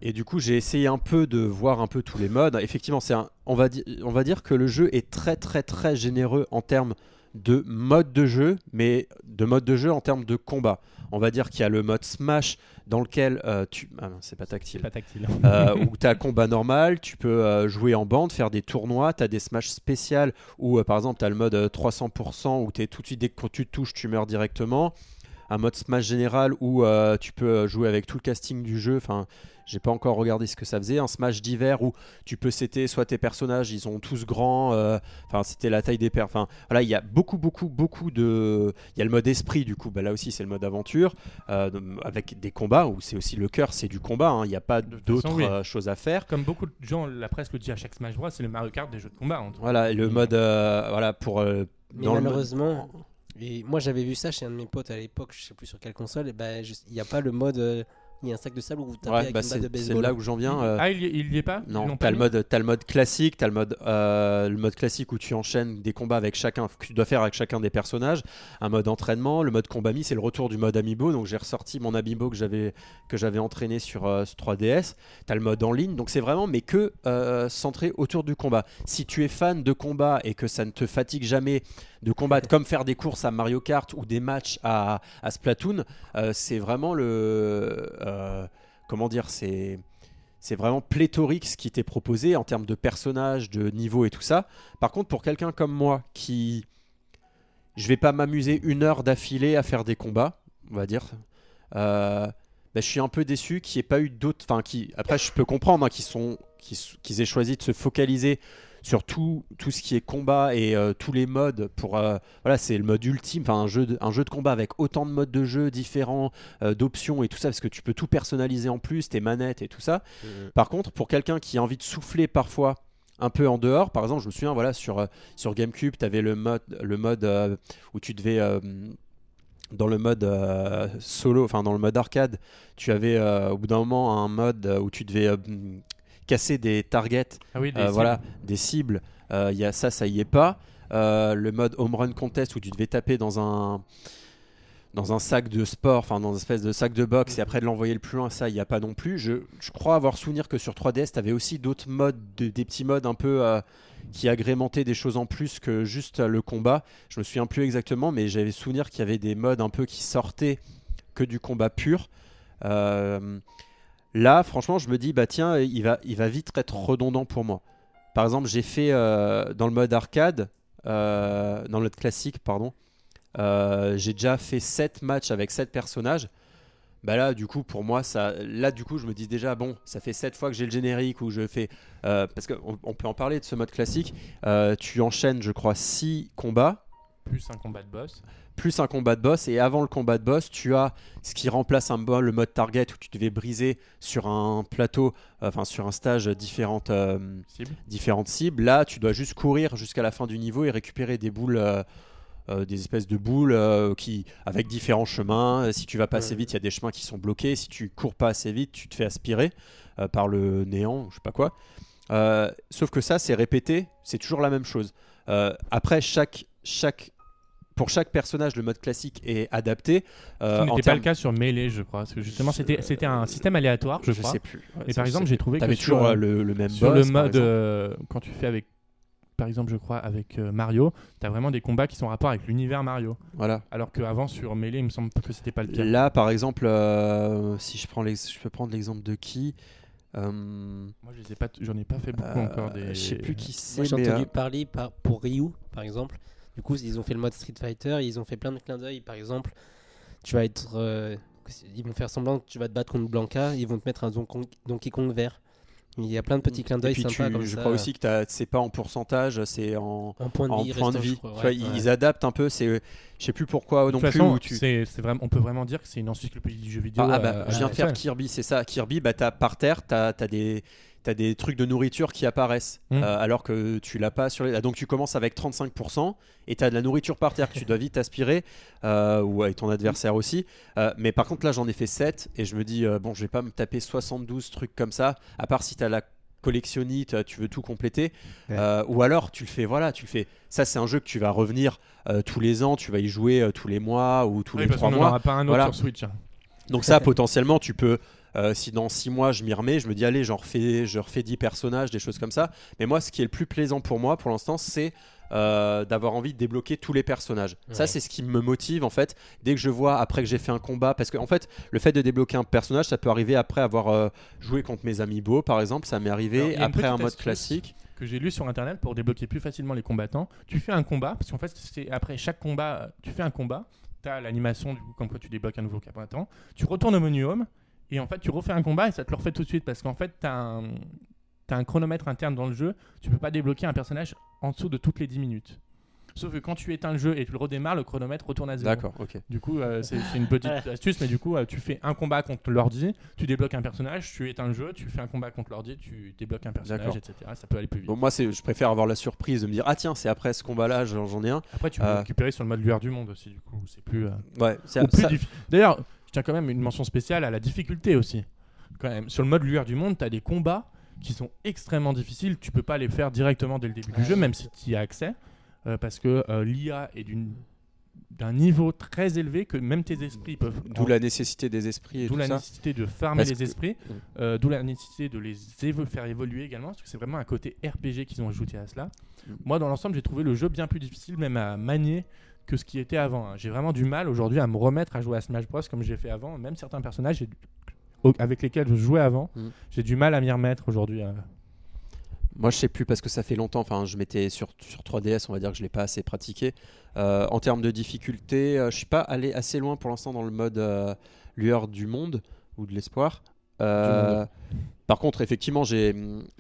Et du coup, j'ai essayé un peu de voir un peu tous les modes. Effectivement, c'est un, on va dire, on va dire que le jeu est très très très généreux en termes de mode de jeu, mais de mode de jeu en termes de combat. On va dire qu'il y a le mode Smash dans lequel euh, tu. Ah non, c'est pas tactile. pas tactile. Euh, où tu as combat normal, tu peux euh, jouer en bande, faire des tournois, tu as des Smash spéciales où par exemple tu as le mode euh, 300% où es tout de suite, dès que tu te touches, tu meurs directement. Un mode Smash général où euh, tu peux euh, jouer avec tout le casting du jeu. Enfin, j'ai pas encore regardé ce que ça faisait. Un Smash d'hiver où tu peux setter soit tes personnages, ils sont tous grands. euh, Enfin, c'était la taille des per. Enfin, voilà, il y a beaucoup, beaucoup, beaucoup de. Il y a le mode esprit du coup. Bah, là aussi, c'est le mode aventure euh, avec des combats où c'est aussi le cœur, c'est du combat. hein. Il n'y a pas façon, oui. choses à faire. Comme beaucoup de gens, la presse le dit à chaque Smash Bros, c'est le Mario Kart des jeux de combat. en tout cas. Voilà, et le mode, euh, voilà, pour. euh, le mode- malheureusement, et moi j'avais vu ça chez un de mes potes à l'époque, je sais plus sur quelle console, et ben, il n'y a pas le mode. euh, il y a un sac de sable où vous tapez Ouais, avec bah, une c'est balle de c'est baseball. là où j'en viens. euh, Ah, il y, il y est pas? Non, t'as le mode, t'as le mode classique, t'as le mode, euh, le mode classique où tu enchaînes des combats avec chacun, que tu dois faire avec chacun des personnages. Un mode entraînement, le mode combat mi, c'est le retour du mode amiibo. Donc j'ai ressorti mon amiibo que j'avais que j'avais entraîné sur, euh, sur 3DS. T'as le mode en ligne, donc c'est vraiment mais que euh, centré autour du combat. Si tu es fan de combat et que ça ne te fatigue jamais de combattre, comme faire des courses à Mario Kart ou des matchs à, à Splatoon, euh, c'est vraiment le euh, comment dire, c'est c'est vraiment pléthorique ce qui t'est proposé en termes de personnages, de niveau et tout ça. Par contre, pour quelqu'un comme moi qui je vais pas m'amuser une heure d'affilée à faire des combats, on va dire. euh, bah, je suis un peu déçu qu'il n'y ait pas eu d'autres. Enfin, qui après, je peux comprendre hein, qu'ils sont qu'ils aient choisi de se focaliser sur tout, tout ce qui est combat et euh, tous les modes pour euh, voilà c'est le mode ultime enfin un jeu de, un jeu de combat avec autant de modes de jeu différents euh, d'options et tout ça parce que tu peux tout personnaliser en plus tes manettes et tout ça par contre, pour quelqu'un qui a envie de souffler parfois un peu en dehors, par exemple, je me souviens, voilà, sur, euh, sur GameCube, tu avais le mode, le mode euh, où tu devais. euh, dans le mode solo, enfin dans le mode arcade, tu avais au bout d'un moment un mode où tu devais casser des targets, Ah oui, des euh, cibles. voilà, des cibles. Euh, Il y a ça, ça y est pas. Euh, le mode home run contest où tu devais taper dans un dans un sac de sport, enfin dans une espèce de sac de boxe et après de l'envoyer le plus loin, ça il n'y a pas non plus. Je, je crois avoir souvenir que sur 3DS, tu avais aussi d'autres modes, de- des petits modes un peu euh, qui agrémentaient des choses en plus que juste euh, le combat. Je me souviens plus exactement, mais j'avais souvenir qu'il y avait des modes un peu qui sortaient que du combat pur. Euh, là, franchement, je me dis, bah tiens, il va, il va vite être redondant pour moi. Par exemple, j'ai fait euh, dans le mode arcade, euh, dans le mode classique, pardon, euh, j'ai déjà fait 7 matchs avec 7 personnages. Bah là, du coup, pour moi, ça, là, du coup, je me dis déjà, bon, ça fait 7 fois que j'ai le générique où je fais. parce qu'on on peut en parler de ce mode classique. Tu enchaînes, je crois, 6 combats Plus un combat de boss. plus un combat de boss et avant le combat de boss tu as ce qui remplace un le mode target où tu devais briser sur un plateau enfin sur un stage différentes euh, Cible. différentes cibles. Là tu dois juste courir jusqu'à la fin du niveau et récupérer des boules euh, euh, des espèces de boules euh, qui avec différents chemins. Si tu vas pas assez vite il y a des chemins qui sont bloqués. Si tu cours pas assez vite tu te fais aspirer euh, par le néant je sais pas quoi. Sauf que ça c'est répété c'est toujours la même chose. Après chaque chaque pour chaque personnage, le mode classique est adapté. euh, n'était pas le cas sur Melee, je crois. Parce que justement, c'était c'était un système aléatoire, je, Je crois. sais plus. Ouais, Et par exemple, j'ai trouvé que sur, toujours euh, le, le même Sur boss, le mode, euh, quand tu fais avec, par exemple, je crois, avec euh, Mario, tu as vraiment des combats qui sont en rapport avec l'univers Mario. Voilà. Alors qu'avant, sur Melee, il me semble que c'était pas le cas. Là, par exemple, euh, si je prends je peux prendre l'exemple de qui euh, Moi, je les ai pas, j'en ai pas fait beaucoup euh, encore. Des... Je sais plus qui c'est. Moi j'ai entendu euh, parler par, pour Ryu par exemple. Du coup, ils ont fait le mode Street Fighter, ils ont fait plein de clins d'œil. Par exemple, tu vas être. euh, ils vont faire semblant que tu vas te battre contre Blanca, ils vont te mettre un Donkey Kong- Donkey Kong vert. Il y a plein de petits clins et d'œil puis sympas tu- comme je ça. crois aussi que t'as- c'est pas en pourcentage, c'est en, en point de en vie. point de restant, je vie. crois, Tu ouais, vois, ouais. Ils adaptent un peu. C'est, je sais plus pourquoi De non toute plus. façon, tu- c'est, c'est vraiment, on peut vraiment dire que c'est une encyclopédie du jeu vidéo. Ah, ah, bah, à- je viens de faire. Kirby, c'est ça. Kirby, bah, t'as, par terre, tu as, des, t'as des trucs de nourriture qui apparaissent, Mm. euh, alors que tu l'as pas sur les. ah, Donc tu commences avec 35% et tu as de la nourriture par terre que tu dois vite aspirer, euh, ou avec ton adversaire aussi. Euh, mais par contre, là, j'en ai fait 7 et je me dis, euh, bon, je vais pas me taper 72 trucs comme ça, à part si tu as la collectionnite, tu veux tout compléter, Ouais. Euh, ou alors tu le fais, voilà, tu le fais. Ça, c'est un jeu que tu vas revenir euh, tous les ans, tu vas y jouer euh, tous les mois ou tous Oui, les parce trois mois. aura pas un autre Voilà. sur Switch. hein. Donc ça, [laughs] potentiellement, tu peux Euh, si dans 6 mois je m'y remets, je me dis allez, j'en refais, je refais 10 personnages, des choses comme ça. Mais moi, ce qui est le plus plaisant pour moi pour l'instant, c'est euh, d'avoir envie de débloquer tous les personnages. Ça, c'est ce qui me motive en fait. Dès que je vois après que j'ai fait un combat, parce que en fait, le fait de débloquer un personnage, ça peut arriver après avoir euh, joué contre mes amis beaux, par exemple. Ça m'est arrivé après un mode classique. que j'ai lu sur internet pour débloquer plus facilement les combattants. Tu fais un combat, parce qu'en fait, c'est après chaque combat, tu fais un combat, tu as l'animation du coup, comme quoi tu débloques un nouveau combattant, tu retournes au menu home, et en fait, tu refais un combat et ça te le refait tout de suite, parce qu'en fait, tu as un, t'as un chronomètre interne dans le jeu, tu peux pas débloquer un personnage en dessous de toutes les 10 minutes. Sauf que quand tu éteins le jeu et tu le redémarres, le chronomètre retourne à zéro. D'accord, ok. Du coup, euh, c'est une petite astuce, mais du coup, euh, tu fais un combat contre l'ordi, tu débloques un personnage, tu éteins le jeu, tu fais un combat contre l'ordi, tu débloques un personnage, etc. Ça peut aller plus vite. Bon, moi, c'est, je préfère avoir la surprise de me dire ah tiens, c'est après ce combat-là, j'en, j'en ai un. Après, tu peux Euh, récupérer sur le mode lueur du monde aussi, du coup. C'est plus. euh, Ouais, c'est, ou plus ça- diffi- D'ailleurs, je tiens quand même une mention spéciale à la difficulté aussi. Quand même. Sur le mode lueur du monde, tu as des combats qui sont extrêmement difficiles. Tu peux pas les faire directement dès le début du jeu, même si tu y as accès. euh, parce que euh, l'IA est d'une d'un niveau très élevé que même tes esprits peuvent. D'où la nécessité des esprits D'où la ça. nécessité de farmer Parce les esprits, Mm. euh, d'où la nécessité de les évo- faire évoluer également, parce que c'est vraiment un côté RPG qu'ils ont ajouté à cela. Mm. Moi, dans l'ensemble, j'ai trouvé le jeu bien plus difficile, même à manier, que ce qui était avant. hein. J'ai vraiment du mal aujourd'hui à me remettre à jouer à Smash Bros comme j'ai fait avant. Même certains personnages avec lesquels je jouais avant, Mm. j'ai du mal à m'y remettre aujourd'hui. euh. Moi, je sais plus parce que ça fait longtemps. Enfin, je m'étais sur, sur 3DS, on va dire que je l'ai pas assez pratiqué. Euh, en termes de difficulté, euh, je suis pas allé assez loin pour l'instant dans le mode euh, lueur du monde ou de l'espoir. Euh, par contre, effectivement, j'ai,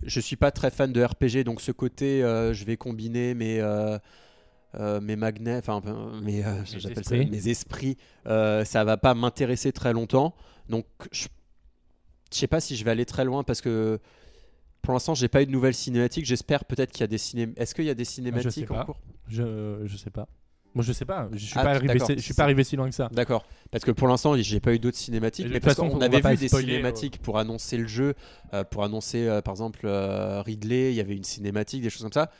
je suis pas très fan de RPG, donc ce côté, euh, je vais combiner mes euh, mes magnets, enfin euh, mes, euh, j'appelle ça mes esprits, euh, ça va pas m'intéresser très longtemps. Donc, je je sais pas si je vais aller très loin parce que pour l'instant, j'ai pas eu de nouvelles cinématiques. J'espère peut-être qu'il y a des ciné... Est-ce qu'il y a des cinématiques en cours? Je, je sais pas. Moi, je sais pas. Je suis Ah, pas arrivé, je suis pas arrivé si loin que ça. D'accord. Parce que pour l'instant, j'ai pas eu d'autres cinématiques. De Mais toute parce façon, qu'on on avait vu des spoiler, cinématiques pour annoncer le jeu, euh, pour annoncer euh, par exemple euh, Ridley. Il y avait une cinématique, des choses comme ça.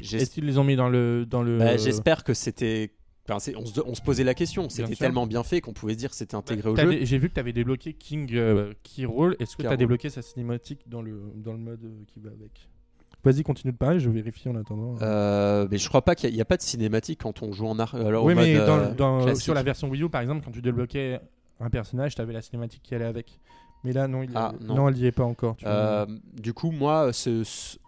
Est-ce qu'ils les ont mis dans le dans le bah, J'espère que c'était. Enfin, on, se, on se posait la question. C'était tellement bien fait qu'on pouvait se dire que c'était intégré au jeu. J'ai vu que tu avais débloqué King euh, Key Roll. Est-ce que tu as débloqué sa cinématique dans le, dans le mode euh, qui va avec? Vas-y, continue de parler, je vérifie en attendant. Euh, mais je crois pas qu'il n'y a, pas de cinématique quand on joue en ar- alors, au oui, mais dans, euh, dans- sur la version Wii U, par exemple, quand tu débloquais un personnage, tu avais la cinématique qui allait avec. Mais là, non, il Ah, a- non. elle n'y est pas encore. tu. Euh, du coup, moi, ce, ce,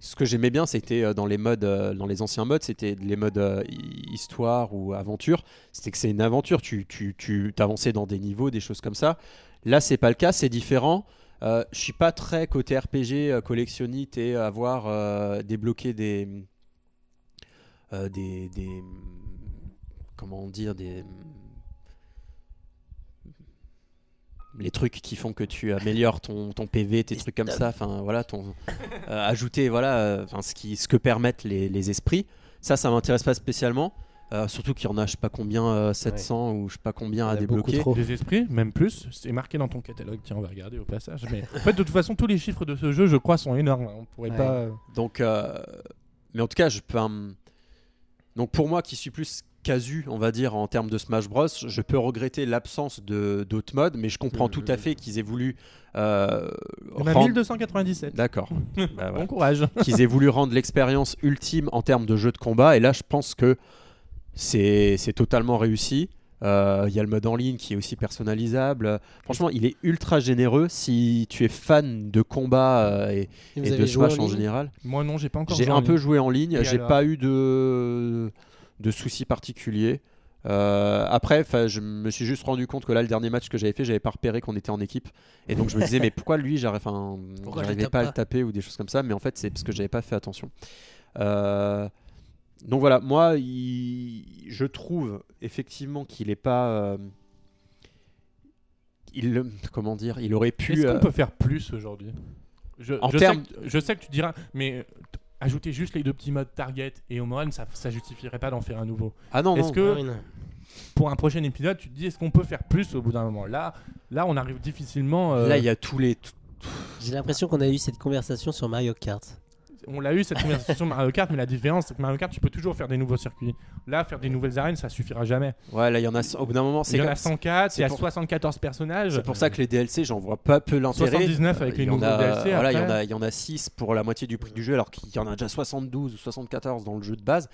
ce que j'aimais bien, c'était euh, dans les modes, euh, dans les anciens modes, c'était les modes euh, hi- histoire ou aventure. C'était que c'est une aventure. Tu, tu, tu avançais dans des niveaux, des choses comme ça. Là, c'est pas le cas. C'est différent. Euh, je suis pas très côté RPG collectionnite et avoir débloqué des, des, des comment dire des les trucs qui font que tu améliores ton, ton PV, tes trucs comme ça, enfin voilà, ton [laughs] euh, ajouter voilà, euh, enfin ce qui ce que permettent les, les esprits. Ça, ça m'intéresse pas spécialement. Euh, surtout qu'il y en a, je sais pas combien, euh, 700 ou je sais pas combien à débloquer. trop. Des esprits, même plus, c'est marqué dans ton catalogue. Tiens, on va regarder au passage. Mais en fait, de toute façon, tous les chiffres de ce jeu, je crois, sont énormes. On pourrait Ouais. pas. Donc, euh, mais en tout cas, je peux. Donc pour moi, qui suis plus casu, on va dire, en termes de Smash Bros, je peux regretter l'absence de d'autres modes, mais je comprends Mhm. tout à fait qu'ils aient voulu. euh, On a rendre- 1297. D'accord. [laughs] Bah, voilà. Bon courage. [laughs] qu'ils aient voulu rendre l'expérience ultime en termes de jeu de combat. Et là, je pense que c'est c'est totalement réussi. Euh, Il y a le mode en ligne qui est aussi personnalisable. Franchement, il est ultra généreux. Si tu es fan de combat euh, et, de Smash en, général, Moi, non, j'ai pas encore j'ai joué un en peu ligne. joué en ligne. J'ai alors pas eu de, de soucis particuliers. Euh, après, je me suis juste rendu compte que là, le dernier match que j'avais fait, j'avais pas repéré qu'on était en équipe. Et donc, je me disais, mais pourquoi lui, j'arrivais tape pas à pas le taper ou des choses comme ça. Mais en fait, c'est parce que j'avais pas fait attention. Euh, donc voilà, moi, il- je trouve effectivement qu'il est pas. euh, il, comment dire, il aurait pu. Est-ce qu'on peut faire plus aujourd'hui? Je, En je termes- sais que, je sais que tu diras, mais ajouter juste les deux petits modes target et home run, ça, ça justifierait pas d'en faire un nouveau. Ah non, Est-ce que non. pour un prochain épisode, tu te dis, est-ce qu'on peut faire plus au bout d'un moment? Là, là, on arrive difficilement. euh, Là, il y a tous les. J'ai l'impression qu'on a eu cette conversation sur Mario Kart. On l'a eu cette conversation Mario Kart, mais la différence, c'est que Mario Kart, tu peux toujours faire des nouveaux circuits. Là, faire des nouvelles arènes, ça suffira jamais. Ouais, là, il y en a. Au bout d'un moment, Il c'est y en a 104, il y a pour- 74 personnages. C'est pour ça que les DLC, j'en vois pas peu l'intérêt. 79 avec les il y en nouveaux a- DLC, Voilà, il y en après. a, il y en a 6 pour la moitié du prix du jeu, alors qu'il y en a déjà 72 ou 74 dans le jeu de base.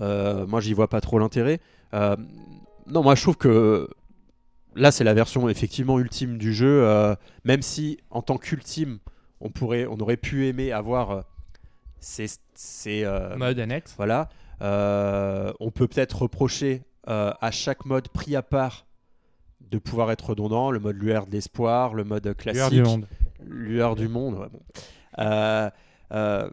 Euh, moi, j'y vois pas trop l'intérêt. Euh, non, moi, je trouve que là, c'est la version effectivement ultime du jeu. euh, même si, en tant qu'ultime, on pourrait, on aurait pu aimer avoir euh, ces, ces, euh, Mode annexe. voilà. Euh, on peut peut-être reprocher euh, à chaque mode pris à part de pouvoir être redondant. Le mode lueur de l'espoir, le mode classique, Lueur du monde. lueur du monde. ouais, bon.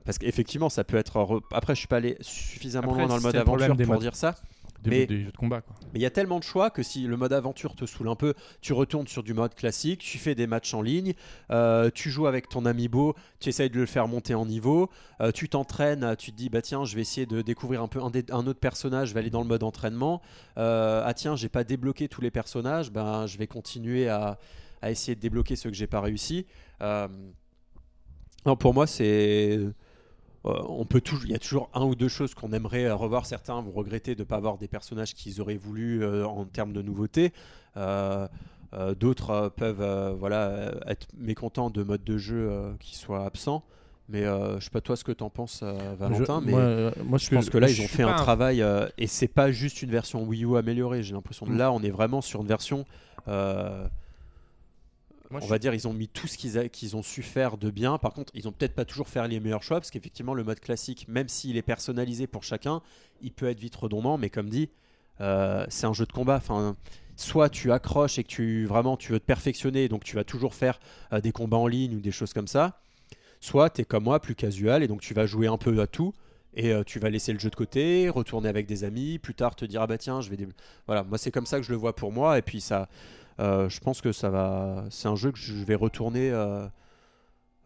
Parce qu'effectivement, ça peut être. re- Après, je suis pas allé suffisamment Après, loin dans le c'est mode aventure pour dire ça. Des, Mais- des jeux de combat. Quoi. Mais il y a tellement de choix que si le mode aventure te saoule un peu, tu retournes sur du mode classique, tu fais des matchs en ligne, euh, tu joues avec ton amiibo, tu essayes de le faire monter en niveau, euh, tu t'entraînes, tu te dis bah tiens je vais essayer de découvrir un peu un, des- un autre personnage, je vais aller dans le mode entraînement. Euh, ah tiens j'ai pas débloqué tous les personnages, ben je vais continuer à, à essayer de débloquer ceux que j'ai pas réussi. Euh, non, pour moi c'est on peut toujours, il y a toujours un ou deux choses qu'on aimerait euh, revoir. Certains vont regretter de ne pas avoir des personnages qu'ils auraient voulu euh, en termes de nouveautés. Euh, euh, D'autres euh, peuvent euh, voilà, euh, être mécontents de mode de jeu euh, qui soit absent. Mais euh, je sais pas toi ce que tu en penses, euh, Valentin. Je- mais moi, euh, moi, je pense que là, ils ont fait un travail euh, et c'est pas juste une version Wii U améliorée. J'ai l'impression que Mm. là, on est vraiment sur une version. Moi, on va dire, ils ont mis tout ce qu'ils ont su faire de bien. Par contre, ils ont peut-être pas toujours fait les meilleurs choix parce qu'effectivement, le mode classique, même s'il est personnalisé pour chacun, il peut être vite redondant. Mais comme dit, euh, c'est un jeu de combat. Enfin, soit tu accroches et que tu vraiment tu veux te perfectionner, donc tu vas toujours faire euh, des combats en ligne ou des choses comme ça. Soit tu es comme moi, plus casual, et donc tu vas jouer un peu à tout. Et euh, tu vas laisser le jeu de côté, retourner avec des amis, plus tard te dire ah bah tiens je vais dé- voilà moi c'est comme ça que je le vois pour moi et puis ça je pense que ça va c'est un jeu que je vais retourner euh,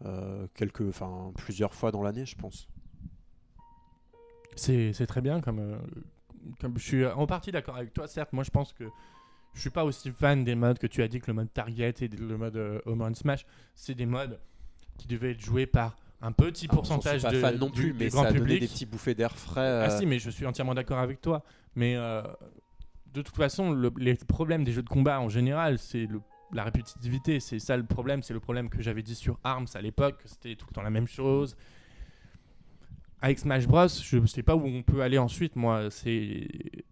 euh, quelques enfin plusieurs fois dans l'année je pense C'est très bien comme, euh, comme je suis en partie d'accord avec toi. Certes, moi je pense que je suis pas aussi fan des modes que tu as dit que le mode Target et le mode euh, Home Run Smash. C'est des modes qui devaient être joués par un petit pourcentage Ah, J'en suis de, pas fan non du- plus du mais grand ça a donné public. des petits bouffées d'air frais Ah euh, si, mais je suis entièrement d'accord avec toi. Mais euh, de toute façon, le- les problèmes des jeux de combat en général, c'est la répétitivité. C'est ça le problème. C'est le problème que j'avais dit sur Arms à l'époque. que C'était tout le temps la même chose. Avec Smash Bros, je ne sais pas où on peut aller ensuite. Moi, c'est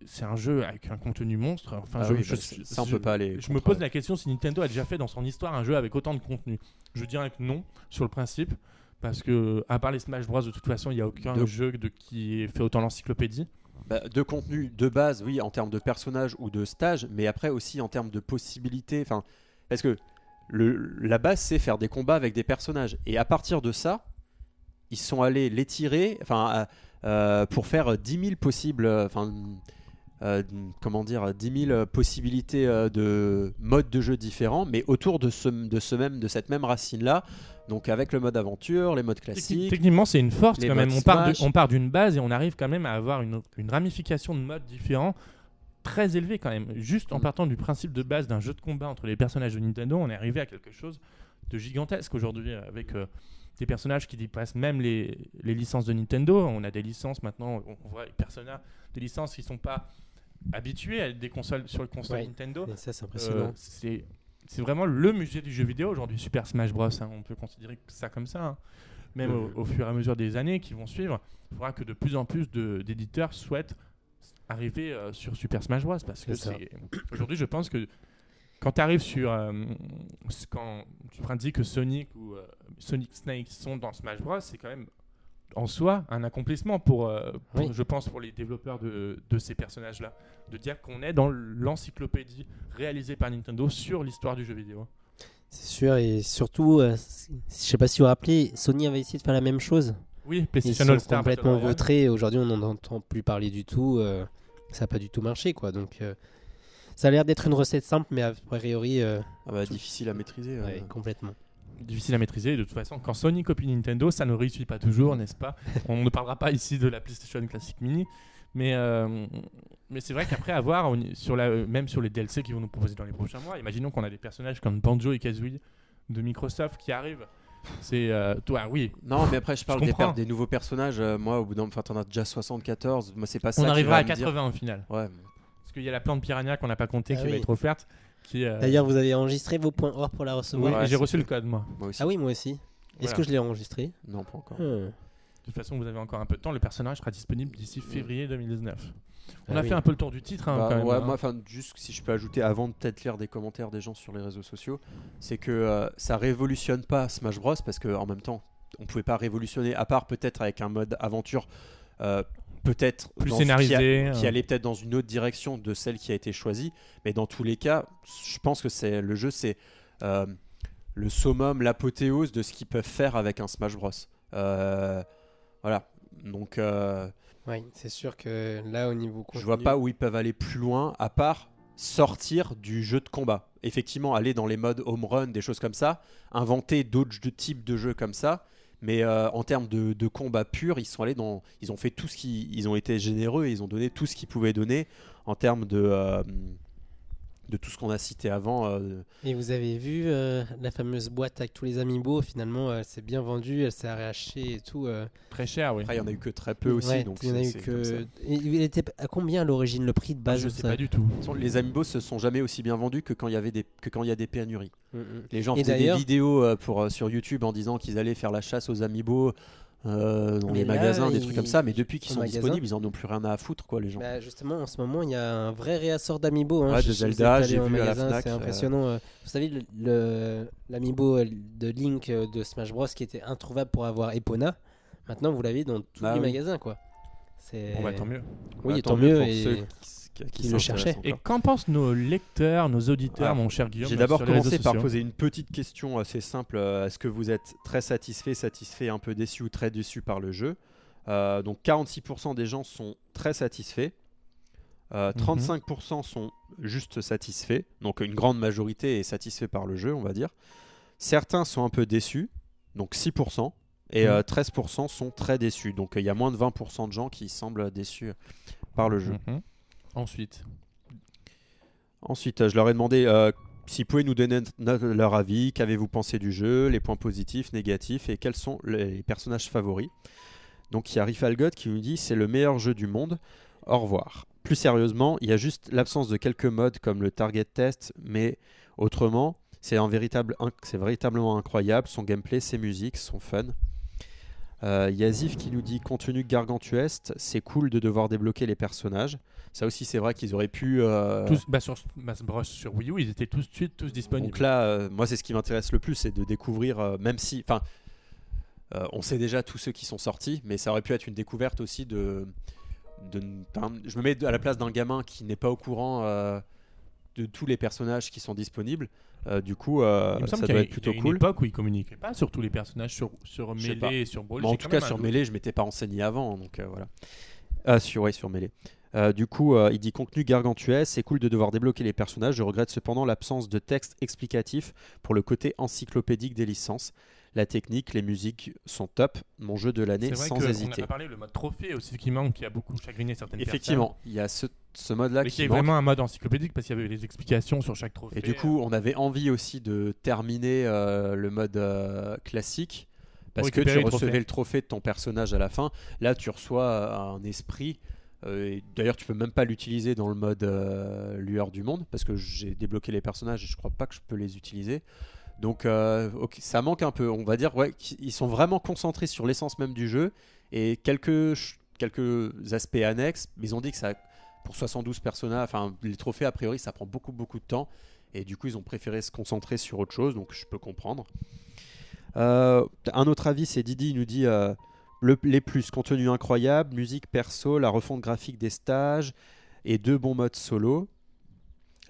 c'est un jeu avec un contenu monstre. Enfin, ah je, oui, je- bah, ça on je- peut pas aller je me pose la question si Nintendo a déjà fait dans son histoire un jeu avec autant de contenu. Je dirais que non, sur le principe, parce que à part les Smash Bros, de toute façon, il n'y a aucun De- jeu de, qui ait fait autant l'encyclopédie. Bah, de contenu de base, oui, en termes de personnages ou de stages, mais après aussi en termes de possibilités. Enfin, parce que la base, c'est faire des combats avec des personnages. Et à partir de ça, ils sont allés les tirer enfin, euh, pour faire 10 000 possibles. euh, euh, comment dire, 10 000 possibilités euh, de modes de jeu différents, mais autour de, ce, de, ce même, de cette même racine-là. Donc avec le mode aventure, les modes classiques. Techniquement, c'est une force quand même. On part, de- Smash. on part d'une base et on arrive quand même à avoir une, une ramification de modes différents très élevée quand même. Juste en Mm. partant du principe de base d'un jeu de combat entre les personnages de Nintendo, on est arrivé à quelque chose de gigantesque aujourd'hui avec euh, des personnages qui dépassent même les, les licences de Nintendo. On a des licences maintenant, on, voit avec Persona, des licences qui sont pas habituées à des consoles sur le console Ouais. Nintendo. Et ça, c'est Euh, impressionnant. c'est c'est vraiment le musée du jeu vidéo aujourd'hui, Super Smash Bros. hein. on peut considérer ça comme ça. hein. Même au, au fur et à mesure des années qui vont suivre, il faudra que de plus en plus d'éditeurs souhaitent arriver euh, sur Super Smash Bros. Parce que aujourd'hui, je pense que quand tu arrives sur. euh, quand tu dis que Sonic ou euh, Sonic Snake sont dans Smash Bros., c'est quand même en soi un accomplissement pour, euh, pour- Oui. je pense, pour les développeurs de, de ces personnages-là. De dire qu'on est dans l'encyclopédie réalisée par Nintendo sur l'histoire du jeu vidéo. C'est sûr, et surtout, euh, je sais pas si vous vous rappelez, Sony avait essayé de faire la même chose. Oui, Ils PlayStation sont All-Star. Battle complètement vautrés. Aujourd'hui, on n'en entend plus parler du tout. euh, ça n'a pas du tout marché, quoi. Donc, euh, ça a l'air d'être une recette simple, mais a priori, euh, Ah bah, difficile à maîtriser. euh. ouais, complètement. Difficile à maîtriser. De toute façon, quand Sony copie Nintendo, ça ne réussit pas toujours, n'est-ce pas? [laughs] On ne parlera pas ici de la PlayStation Classic Mini, mais, euh, mais c'est vrai qu'après avoir, sur la, même sur les DLC qu'ils vont nous proposer dans les prochains mois, imaginons qu'on a des personnages comme Banjo et Kazooie de Microsoft qui arrivent C'est euh, toi, oui. Non, mais après, je parle des, nouveaux personnages. euh, moi, au bout d'un. Enfin, t'en as déjà 74. Moi, c'est pas ça. On qui arrivera à me dire- 80 au final. Ouais. Parce qu'il y a la plante piranha qu'on n'a pas compté Ah qui va être offerte. Qui, euh, D'ailleurs, vous avez enregistré vos points or pour la oui, recevoir. Ouais, et j'ai reçu le code moi. Moi aussi. Ah oui, moi aussi. Est-ce Voilà. que je l'ai enregistré Non, pas encore. Hmm. De toute façon, vous avez encore un peu de temps. Le personnage sera disponible d'ici février 2019. On Ah a oui. fait un peu le tour du titre. hein, Bah, quand même, ouais, hein. moi, juste si je peux ajouter avant de peut-être lire des commentaires des gens sur les réseaux sociaux, c'est que euh, ça révolutionne pas Smash Bros parce que en même temps, on pouvait pas révolutionner à part peut-être avec un mode aventure, euh, peut-être Plus scénarisé, qui, a- qui euh. allait peut-être dans une autre direction de celle qui a été choisie. Mais dans tous les cas, je pense que c'est le jeu, c'est euh, le summum, l'apothéose de ce qu'ils peuvent faire avec un Smash Bros. Euh, voilà. Donc euh, Oui, c'est sûr que là, au niveau je vois pas où ils peuvent aller plus loin, à part sortir du jeu de combat. Effectivement, aller dans les modes home run, des choses comme ça, inventer d'autres types de jeux comme ça. Mais euh, en termes de, combat pur, ils sont allés dans, ils ont fait tout ce qui, ils ont été généreux, et ils ont donné tout ce qu'ils pouvaient donner en termes de, euh, de tout ce qu'on a cité avant. euh, Et vous avez vu euh, la fameuse boîte avec tous les amiibo, finalement, elle s'est bien vendue, elle s'est arrachée et tout. euh. Très cher, oui. Après, il y en a eu que très peu aussi, Ouais, donc il y en a eu que. Il était à combien à l'origine le prix de base? Je de sais ça pas du tout. Les amiibo se sont jamais aussi bien vendus que quand il y avait des, que quand il y a des pénuries. Mm, mm. Les gens Et faisaient des vidéos euh, pour, euh, sur YouTube en disant qu'ils allaient faire la chasse aux amiibo euh, dans Mais les là, magasins, des trucs comme ça. Mais depuis qu'ils sont magasin- disponibles, ils en ont plus rien à foutre, quoi, les gens. Bah, justement, en ce moment, il y a un vrai réassort d'amiibo. Hein. Ouais, de Zelda, j'ai vu à la magasin, Fnac, C'est euh. impressionnant. euh. Vous savez, le- le- l'amiibo euh, de Link de Smash Bros qui était introuvable pour avoir Epona, maintenant vous l'avez dans tous Bah les oui. magasins. quoi. C'est... Bon, bah, tant mieux. Oui, Bah, tant mieux. pour et- ceux qui, qui qui le cherchaient. Et qu'en pensent nos lecteurs, nos auditeurs, mon cher Guillaume J'ai d'abord commencé par poser une petite question assez simple. euh, Est-ce que vous êtes très satisfait, satisfait, un peu déçu ou très déçu par le jeu Euh, Donc 46% des gens sont très satisfaits. Euh, Mhm. 35% sont juste satisfaits. Donc une grande majorité est satisfait par le jeu, on va dire. Certains sont un peu déçus, donc 6%. Et Mhm. euh, 13% sont très déçus. Donc euh, il y a moins de 20% de gens qui semblent déçus par le jeu. Mhm. Ensuite, euh, je leur ai demandé euh, s'ils pouvaient nous donner leur avis, qu'avez-vous pensé du jeu, les points positifs, négatifs et quels sont les personnages favoris. Donc il y a Rifalgot qui nous dit c'est le meilleur jeu du monde. Au revoir. Plus sérieusement, il y a juste l'absence de quelques modes comme le target test, mais autrement, c'est véritablement incroyable. Son gameplay, ses musiques, son fun. Euh, Yazif qui nous dit contenu gargantuesque, c'est cool de devoir débloquer les personnages. Ça aussi, c'est vrai qu'ils auraient pu. euh, tous, bah, sur Smash Bros sur Wii U, ils étaient tous de suite tous disponibles. donc là, euh, moi, c'est ce qui m'intéresse le plus, c'est de découvrir, euh, même si, enfin, on sait déjà tous ceux qui sont sortis, mais ça aurait pu être une découverte aussi de, je me mets à la place d'un gamin qui n'est pas au courant de tous les personnages qui sont disponibles. Euh, du coup, euh, il me semble ça doit être plutôt il y a cool. une époque où ils communiquaient pas sur tous les personnages sur, sur. Melee et sur Brawl. En tout cas, sur. Melee, je m'étais pas renseigné avant, donc euh, voilà. Ah, sur, ouais, sur Melee. Euh, du coup, euh, il dit contenu gargantuesque, c'est cool de devoir débloquer les personnages. Je regrette cependant l'absence de texte explicatif pour le côté encyclopédique des licences. La technique, les musiques sont top. Mon jeu de l'année sans hésiter. a parlé le mode trophée aussi qui manque, qui a beaucoup chagriné certaines Effectivement, il y a ce, ce mode-là personnes. Qui qui est manque. vraiment un mode encyclopédique parce qu'il y avait les explications sur chaque trophée. Et du coup, on avait envie aussi de terminer euh, le mode classique. Parce que tu le recevais trophée. le trophée de ton personnage à la fin. Là, tu reçois un esprit. Euh, D'ailleurs, tu peux même pas l'utiliser dans le mode euh, lueur du monde. Parce que j'ai débloqué les personnages et je crois pas que je peux les utiliser. Donc, euh, ça manque un peu. On va dire, ouais, qu'ils sont vraiment concentrés sur l'essence même du jeu. Et quelques, quelques aspects annexes. Mais ils ont dit que ça, pour 72 personnages, enfin, les trophées, a priori, ça prend beaucoup, beaucoup de temps. Et du coup, ils ont préféré se concentrer sur autre chose, donc je peux comprendre. Un autre avis, c'est Didi, il nous dit le- les plus, contenu incroyable, musique perso, la refonte graphique des stages et deux bons modes solo.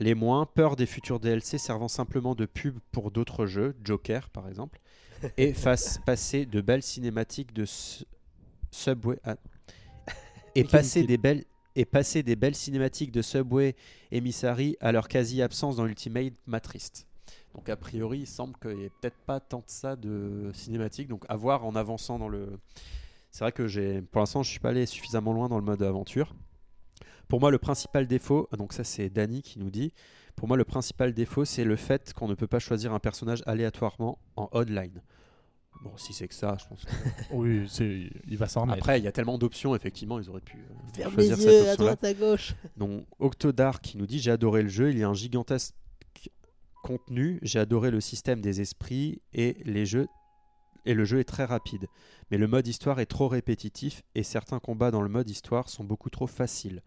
Les moins, peur des futurs DLC servant simplement de pub pour d'autres jeux, Joker par exemple, [laughs] et passer de belles cinématiques de Subway. ah. [laughs] et passer des belles et passer des belles cinématiques de Subway Emissary à leur quasi-absence dans Ultimate Matrix. Donc a priori, il semble qu'il n'y ait peut-être pas tant de ça de cinématique. Donc à voir en avançant dans le... C'est vrai que j'ai, pour l'instant, je suis pas allé suffisamment loin dans le mode aventure. Pour moi, le principal défaut, donc ça c'est Danny qui nous dit, pour moi le principal défaut c'est le fait qu'on ne peut pas choisir un personnage aléatoirement en online. Bon, si c'est que ça, je pense. que- [laughs] Oui, c'est, il va s'en remettre. Après, il y a tellement d'options, effectivement, ils auraient pu euh, Ferme les choisir yeux cette à droite, à gauche. Donc, Octodar qui nous dit J'ai adoré le jeu, il y a un gigantesque contenu, j'ai adoré le système des esprits et les jeux. Et le jeu est très rapide. Mais le mode histoire est trop répétitif et certains combats dans le mode histoire sont beaucoup trop faciles.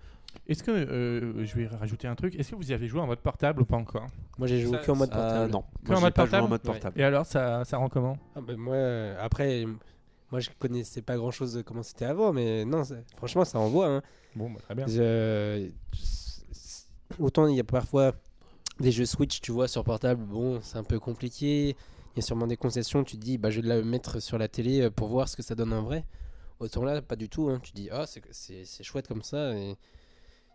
Est-ce que euh, je vais rajouter un truc Est-ce que vous y avez joué en mode portable ou pas encore? Moi, j'ai joué Ça- que en mode Euh, portable. non, Que moi, en mode pas joué en portable mode Ouais. portable. Et alors, ça, ça rend comment? Ah ben moi, euh, après, euh, moi je connaissais pas grand chose de comment c'était avant, mais non, franchement, ça envoie. Hein. Bon, bah, très bien. Je- Autant il y a parfois des jeux Switch, tu vois, sur portable, bon, c'est un peu compliqué. Il y a sûrement des concessions, tu te dis, bah, je vais la mettre sur la télé euh, pour voir ce que ça donne en vrai. Autant là, pas du tout. hein. Tu dis, ah, c'est- chouette comme ça. Et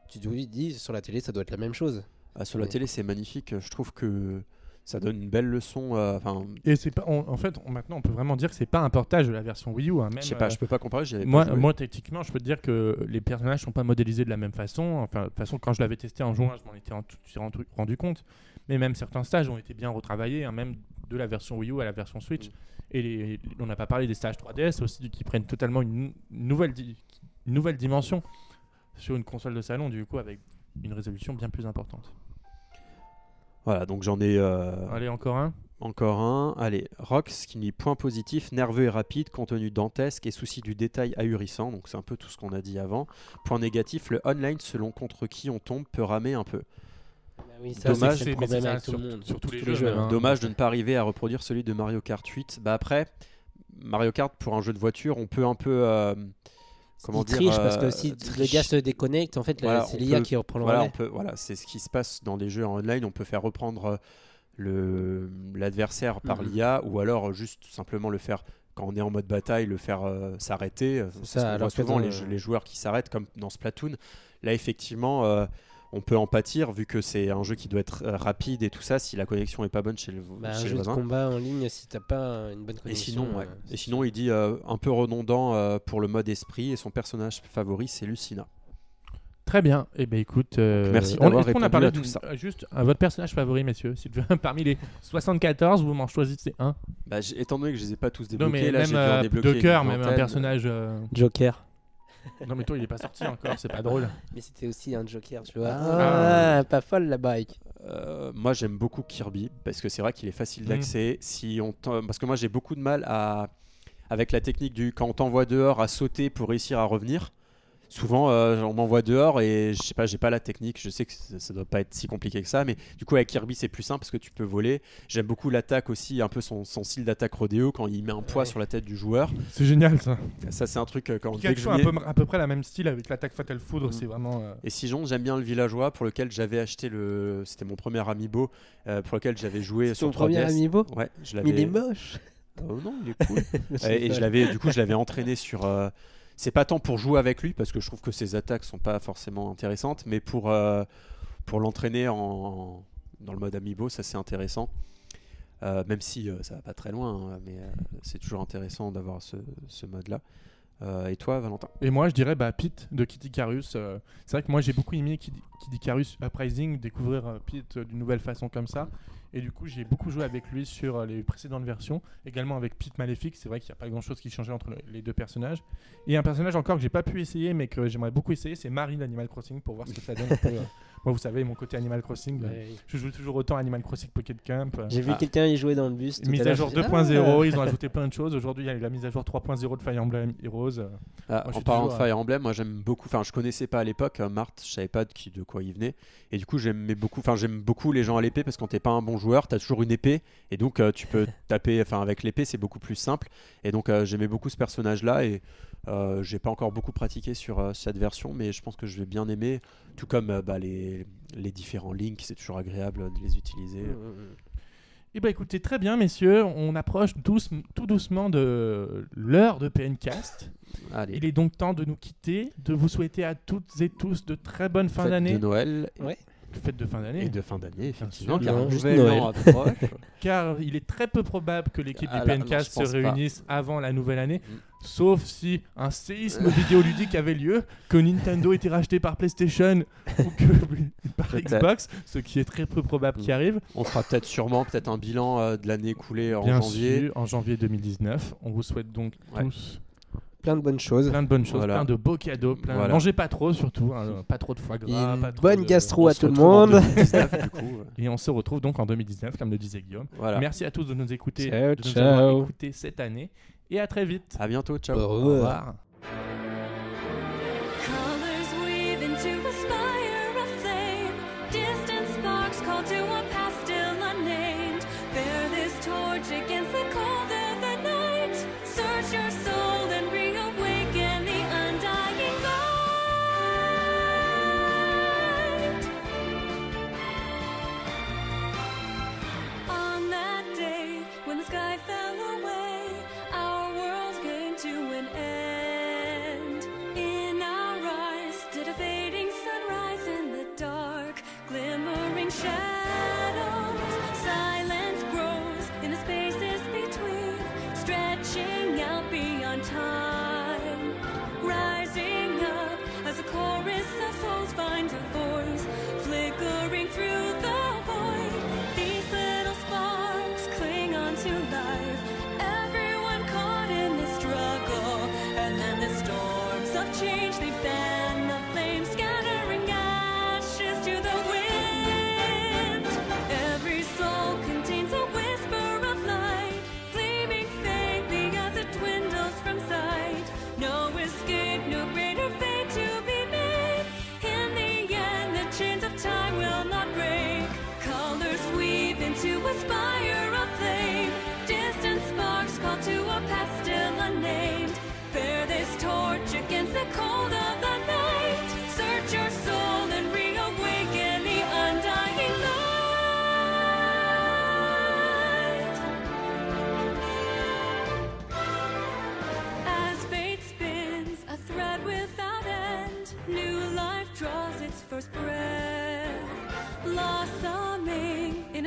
tu te dis, sur la télé, ça doit être la même chose. Ah, sur la Mais- télé, c'est magnifique. Je trouve que ça donne une belle leçon. euh, Et c'est pas, on- en fait, on- maintenant, on peut vraiment dire que c'est pas un portage de la version Wii U. hein, même, je sais pas, euh, je peux pas comparer. pas Moi, moi, techniquement, je peux te dire que les personnages sont pas modélisés de la même façon. Enfin, de toute façon, quand je l'avais testé en juin, je m'en étais rendu, rendu, rendu compte. Mais même certains stages ont été bien retravaillés, hein, même de la version Wii U à la version Switch. Mm. Et les- on n'a pas parlé des stages 3DS aussi, qui prennent totalement une, nou- une nouvelle, di- une nouvelle dimension sur une console de salon, du coup, avec une résolution bien plus importante. Voilà, donc j'en ai euh, Allez, encore un. encore un. Allez, Rox qui dit point positif, nerveux et rapide, contenu dantesque et souci du détail ahurissant. Donc c'est un peu tout ce qu'on a dit avant. Point négatif, le online selon contre qui on tombe peut ramer un peu. oui, ça, Dommage. c'est C'est- le mais problème c'est avec ça tout le sur- monde. sur tous les Tous jeux, les jeux. même, hein. Dommage de ne pas arriver à reproduire celui de Mario Kart 8. Bah après, Mario Kart pour un jeu de voiture, on peut un peu. euh, comment dire triche parce que euh, si le gars se déconnecte, en fait, Voilà, c'est on l'IA qui reprend le Voilà, on peut, voilà, c'est ce qui se passe dans les jeux en online. On peut faire reprendre euh, le l'adversaire par Mhm. l'IA ou alors euh, juste simplement le faire quand on est en mode bataille, le faire euh, s'arrêter. Ça, qu'on voit souvent les, joueurs qui s'arrêtent comme dans Splatoon. Là, effectivement, euh, on peut en pâtir vu que c'est un jeu qui doit être euh, rapide et tout ça. Si la connexion est pas bonne chez le, Bah, un chez le jeu de voisin. combat en ligne, si t'as pas une bonne Et connexion. sinon, ouais. euh, et sinon, il dit euh, un peu redondant euh, pour le mode esprit et son personnage favori, c'est Lucina. Très bien. Eh ben écoute, euh, merci on- d'avoir est-ce qu'on a parlé à tout ça. euh, Juste à votre personnage favori, messieurs. Si [laughs] parmi les 74, vous m'en choisissez un. Bah, étant donné que je les ai pas tous Non, débloqués, mais là, même euh, de cœur, une même un personnage. euh, Joker. Non, mais toi, il est pas sorti encore, c'est pas drôle. Mais c'était aussi un Joker, tu vois. Ah. Ah, pas folle la bike. Euh, moi, j'aime beaucoup Kirby parce que c'est vrai qu'il est facile Mhm. d'accès. Si on parce que moi, j'ai beaucoup de mal à avec la technique du quand on t'envoie dehors à sauter pour réussir à revenir. Souvent, euh, on m'envoie dehors et je sais pas, j'ai pas la technique. Je sais que ça, ça doit pas être si compliqué que ça, mais du coup avec Kirby c'est plus simple parce que tu peux voler. J'aime beaucoup l'attaque aussi, un peu son, son style d'attaque rodéo quand il met un poids Ouais. sur la tête du joueur. C'est génial ça. Ça c'est un truc euh, quand dès que Pikachu je a à peu, à peu près la même style avec l'attaque Fatal Foudre, Mhm. c'est vraiment. euh, Et sinon, j'aime bien le villageois pour lequel j'avais acheté le. C'était mon premier amiibo euh, pour lequel j'avais joué sur ton premier 3DS. amiibo? Ouais, je Mais il est l'avais. moche. Oh non, il est cool. [laughs] et, et je l'avais, du coup, je l'avais entraîné sur. euh, C'est pas tant pour jouer avec lui parce que je trouve que ses attaques sont pas forcément intéressantes, mais pour euh, pour l'entraîner en dans le mode amiibo, ça c'est intéressant. Euh, même si euh, ça va pas très loin, hein, mais c'est toujours intéressant d'avoir ce, mode-là. Et toi, Valentin? Et moi, je dirais bah, Pete de euh, c'est vrai que moi, j'ai beaucoup aimé Icarus Uprising, découvrir Pete d'une nouvelle façon comme ça. Et du coup, j'ai beaucoup joué avec lui sur euh, les précédentes versions. Également avec Pete Maléfique. C'est vrai qu'il n'y a pas grand chose qui changeait entre le- les deux personnages. Et un personnage encore que j'ai pas pu essayer, mais que j'aimerais beaucoup essayer, c'est Marie d'Animal Crossing pour voir ce que ça donne. Euh. Moi, vous savez, mon côté Animal Crossing, euh, Ouais. je joue toujours autant Animal Crossing Pocket Camp. euh, J'ai vu Ah. quelqu'un y jouer dans le bus. Mise à jour je dis, 2.0, ah. ils ont ajouté plein de choses. Aujourd'hui, il y a eu la mise à jour 3.0 de Fire Emblem Heroes. euh. Ah, Moi, en parlant de toujours, Fire Emblem, moi j'aime beaucoup. Enfin, je connaissais pas à l'époque euh, Marthe, je savais pas de, qui, de quoi il venait. Et du coup, j'aimais beaucoup. Enfin, j'aime beaucoup les gens à l'épée parce que quand t'es pas un bon joueur, t'as toujours une épée et donc euh, tu peux [laughs] taper. Enfin, avec l'épée, c'est beaucoup plus simple. Et donc, euh, j'aimais beaucoup ce personnage-là et euh, j'ai pas encore beaucoup pratiqué sur euh, cette version, mais je pense que je vais bien aimer. Tout comme euh, bah, les, les différents links, c'est toujours agréable de les utiliser. Eh bien écoutez, très bien messieurs, on approche douce- tout doucement de l'heure de PNcast. Allez, Il est donc temps de nous quitter, de vous souhaiter à toutes et tous de très bonnes fins fête d'année. de Noël Fêtes de fin d'année. et de fin d'année, effectivement, car Non, juste [laughs] il est très peu probable que l'équipe Ah du non, PNcast se pas. réunisse avant la nouvelle année. Mm. Sauf si un séisme vidéoludique avait lieu, que Nintendo était racheté par PlayStation ou que [laughs] par. Xbox, ce qui est très peu probable qui arrive. On fera peut-être sûrement peut-être un bilan euh, de l'année écoulée en Bien janvier. sûr, en janvier 2019. On vous souhaite donc Ouais. tous Plein de bonnes choses. plein de bonnes choses, Voilà. plein de beaux cadeaux, plein... Voilà. mangez pas trop surtout, hein, pas trop de foie gras, une pas trop bonne de- gastro On à tout le monde. 2019, du coup. [laughs] Et on se retrouve donc en 2019, comme le disait Guillaume. Voilà. Merci à tous de nous écouter, Ciao, de nous ciao. avoir écoutés cette année. Et à très vite. À bientôt, ciao. Au Au revoir.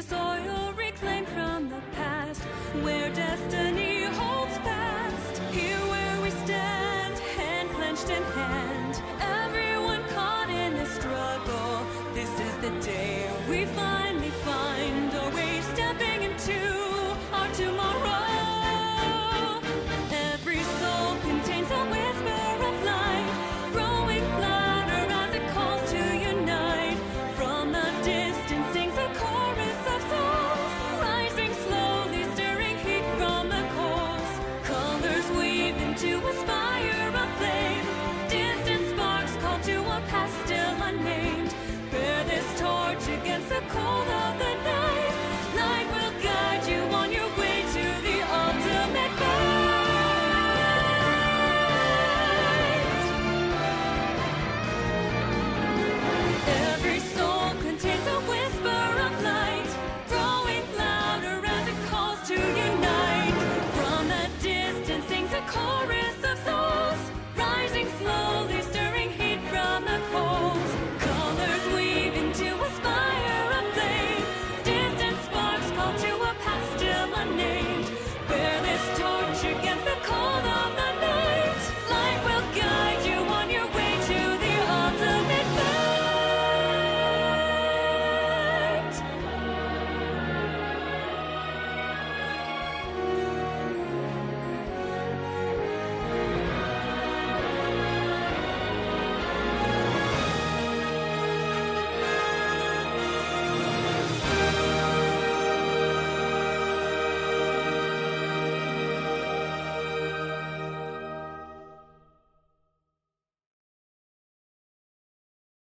soil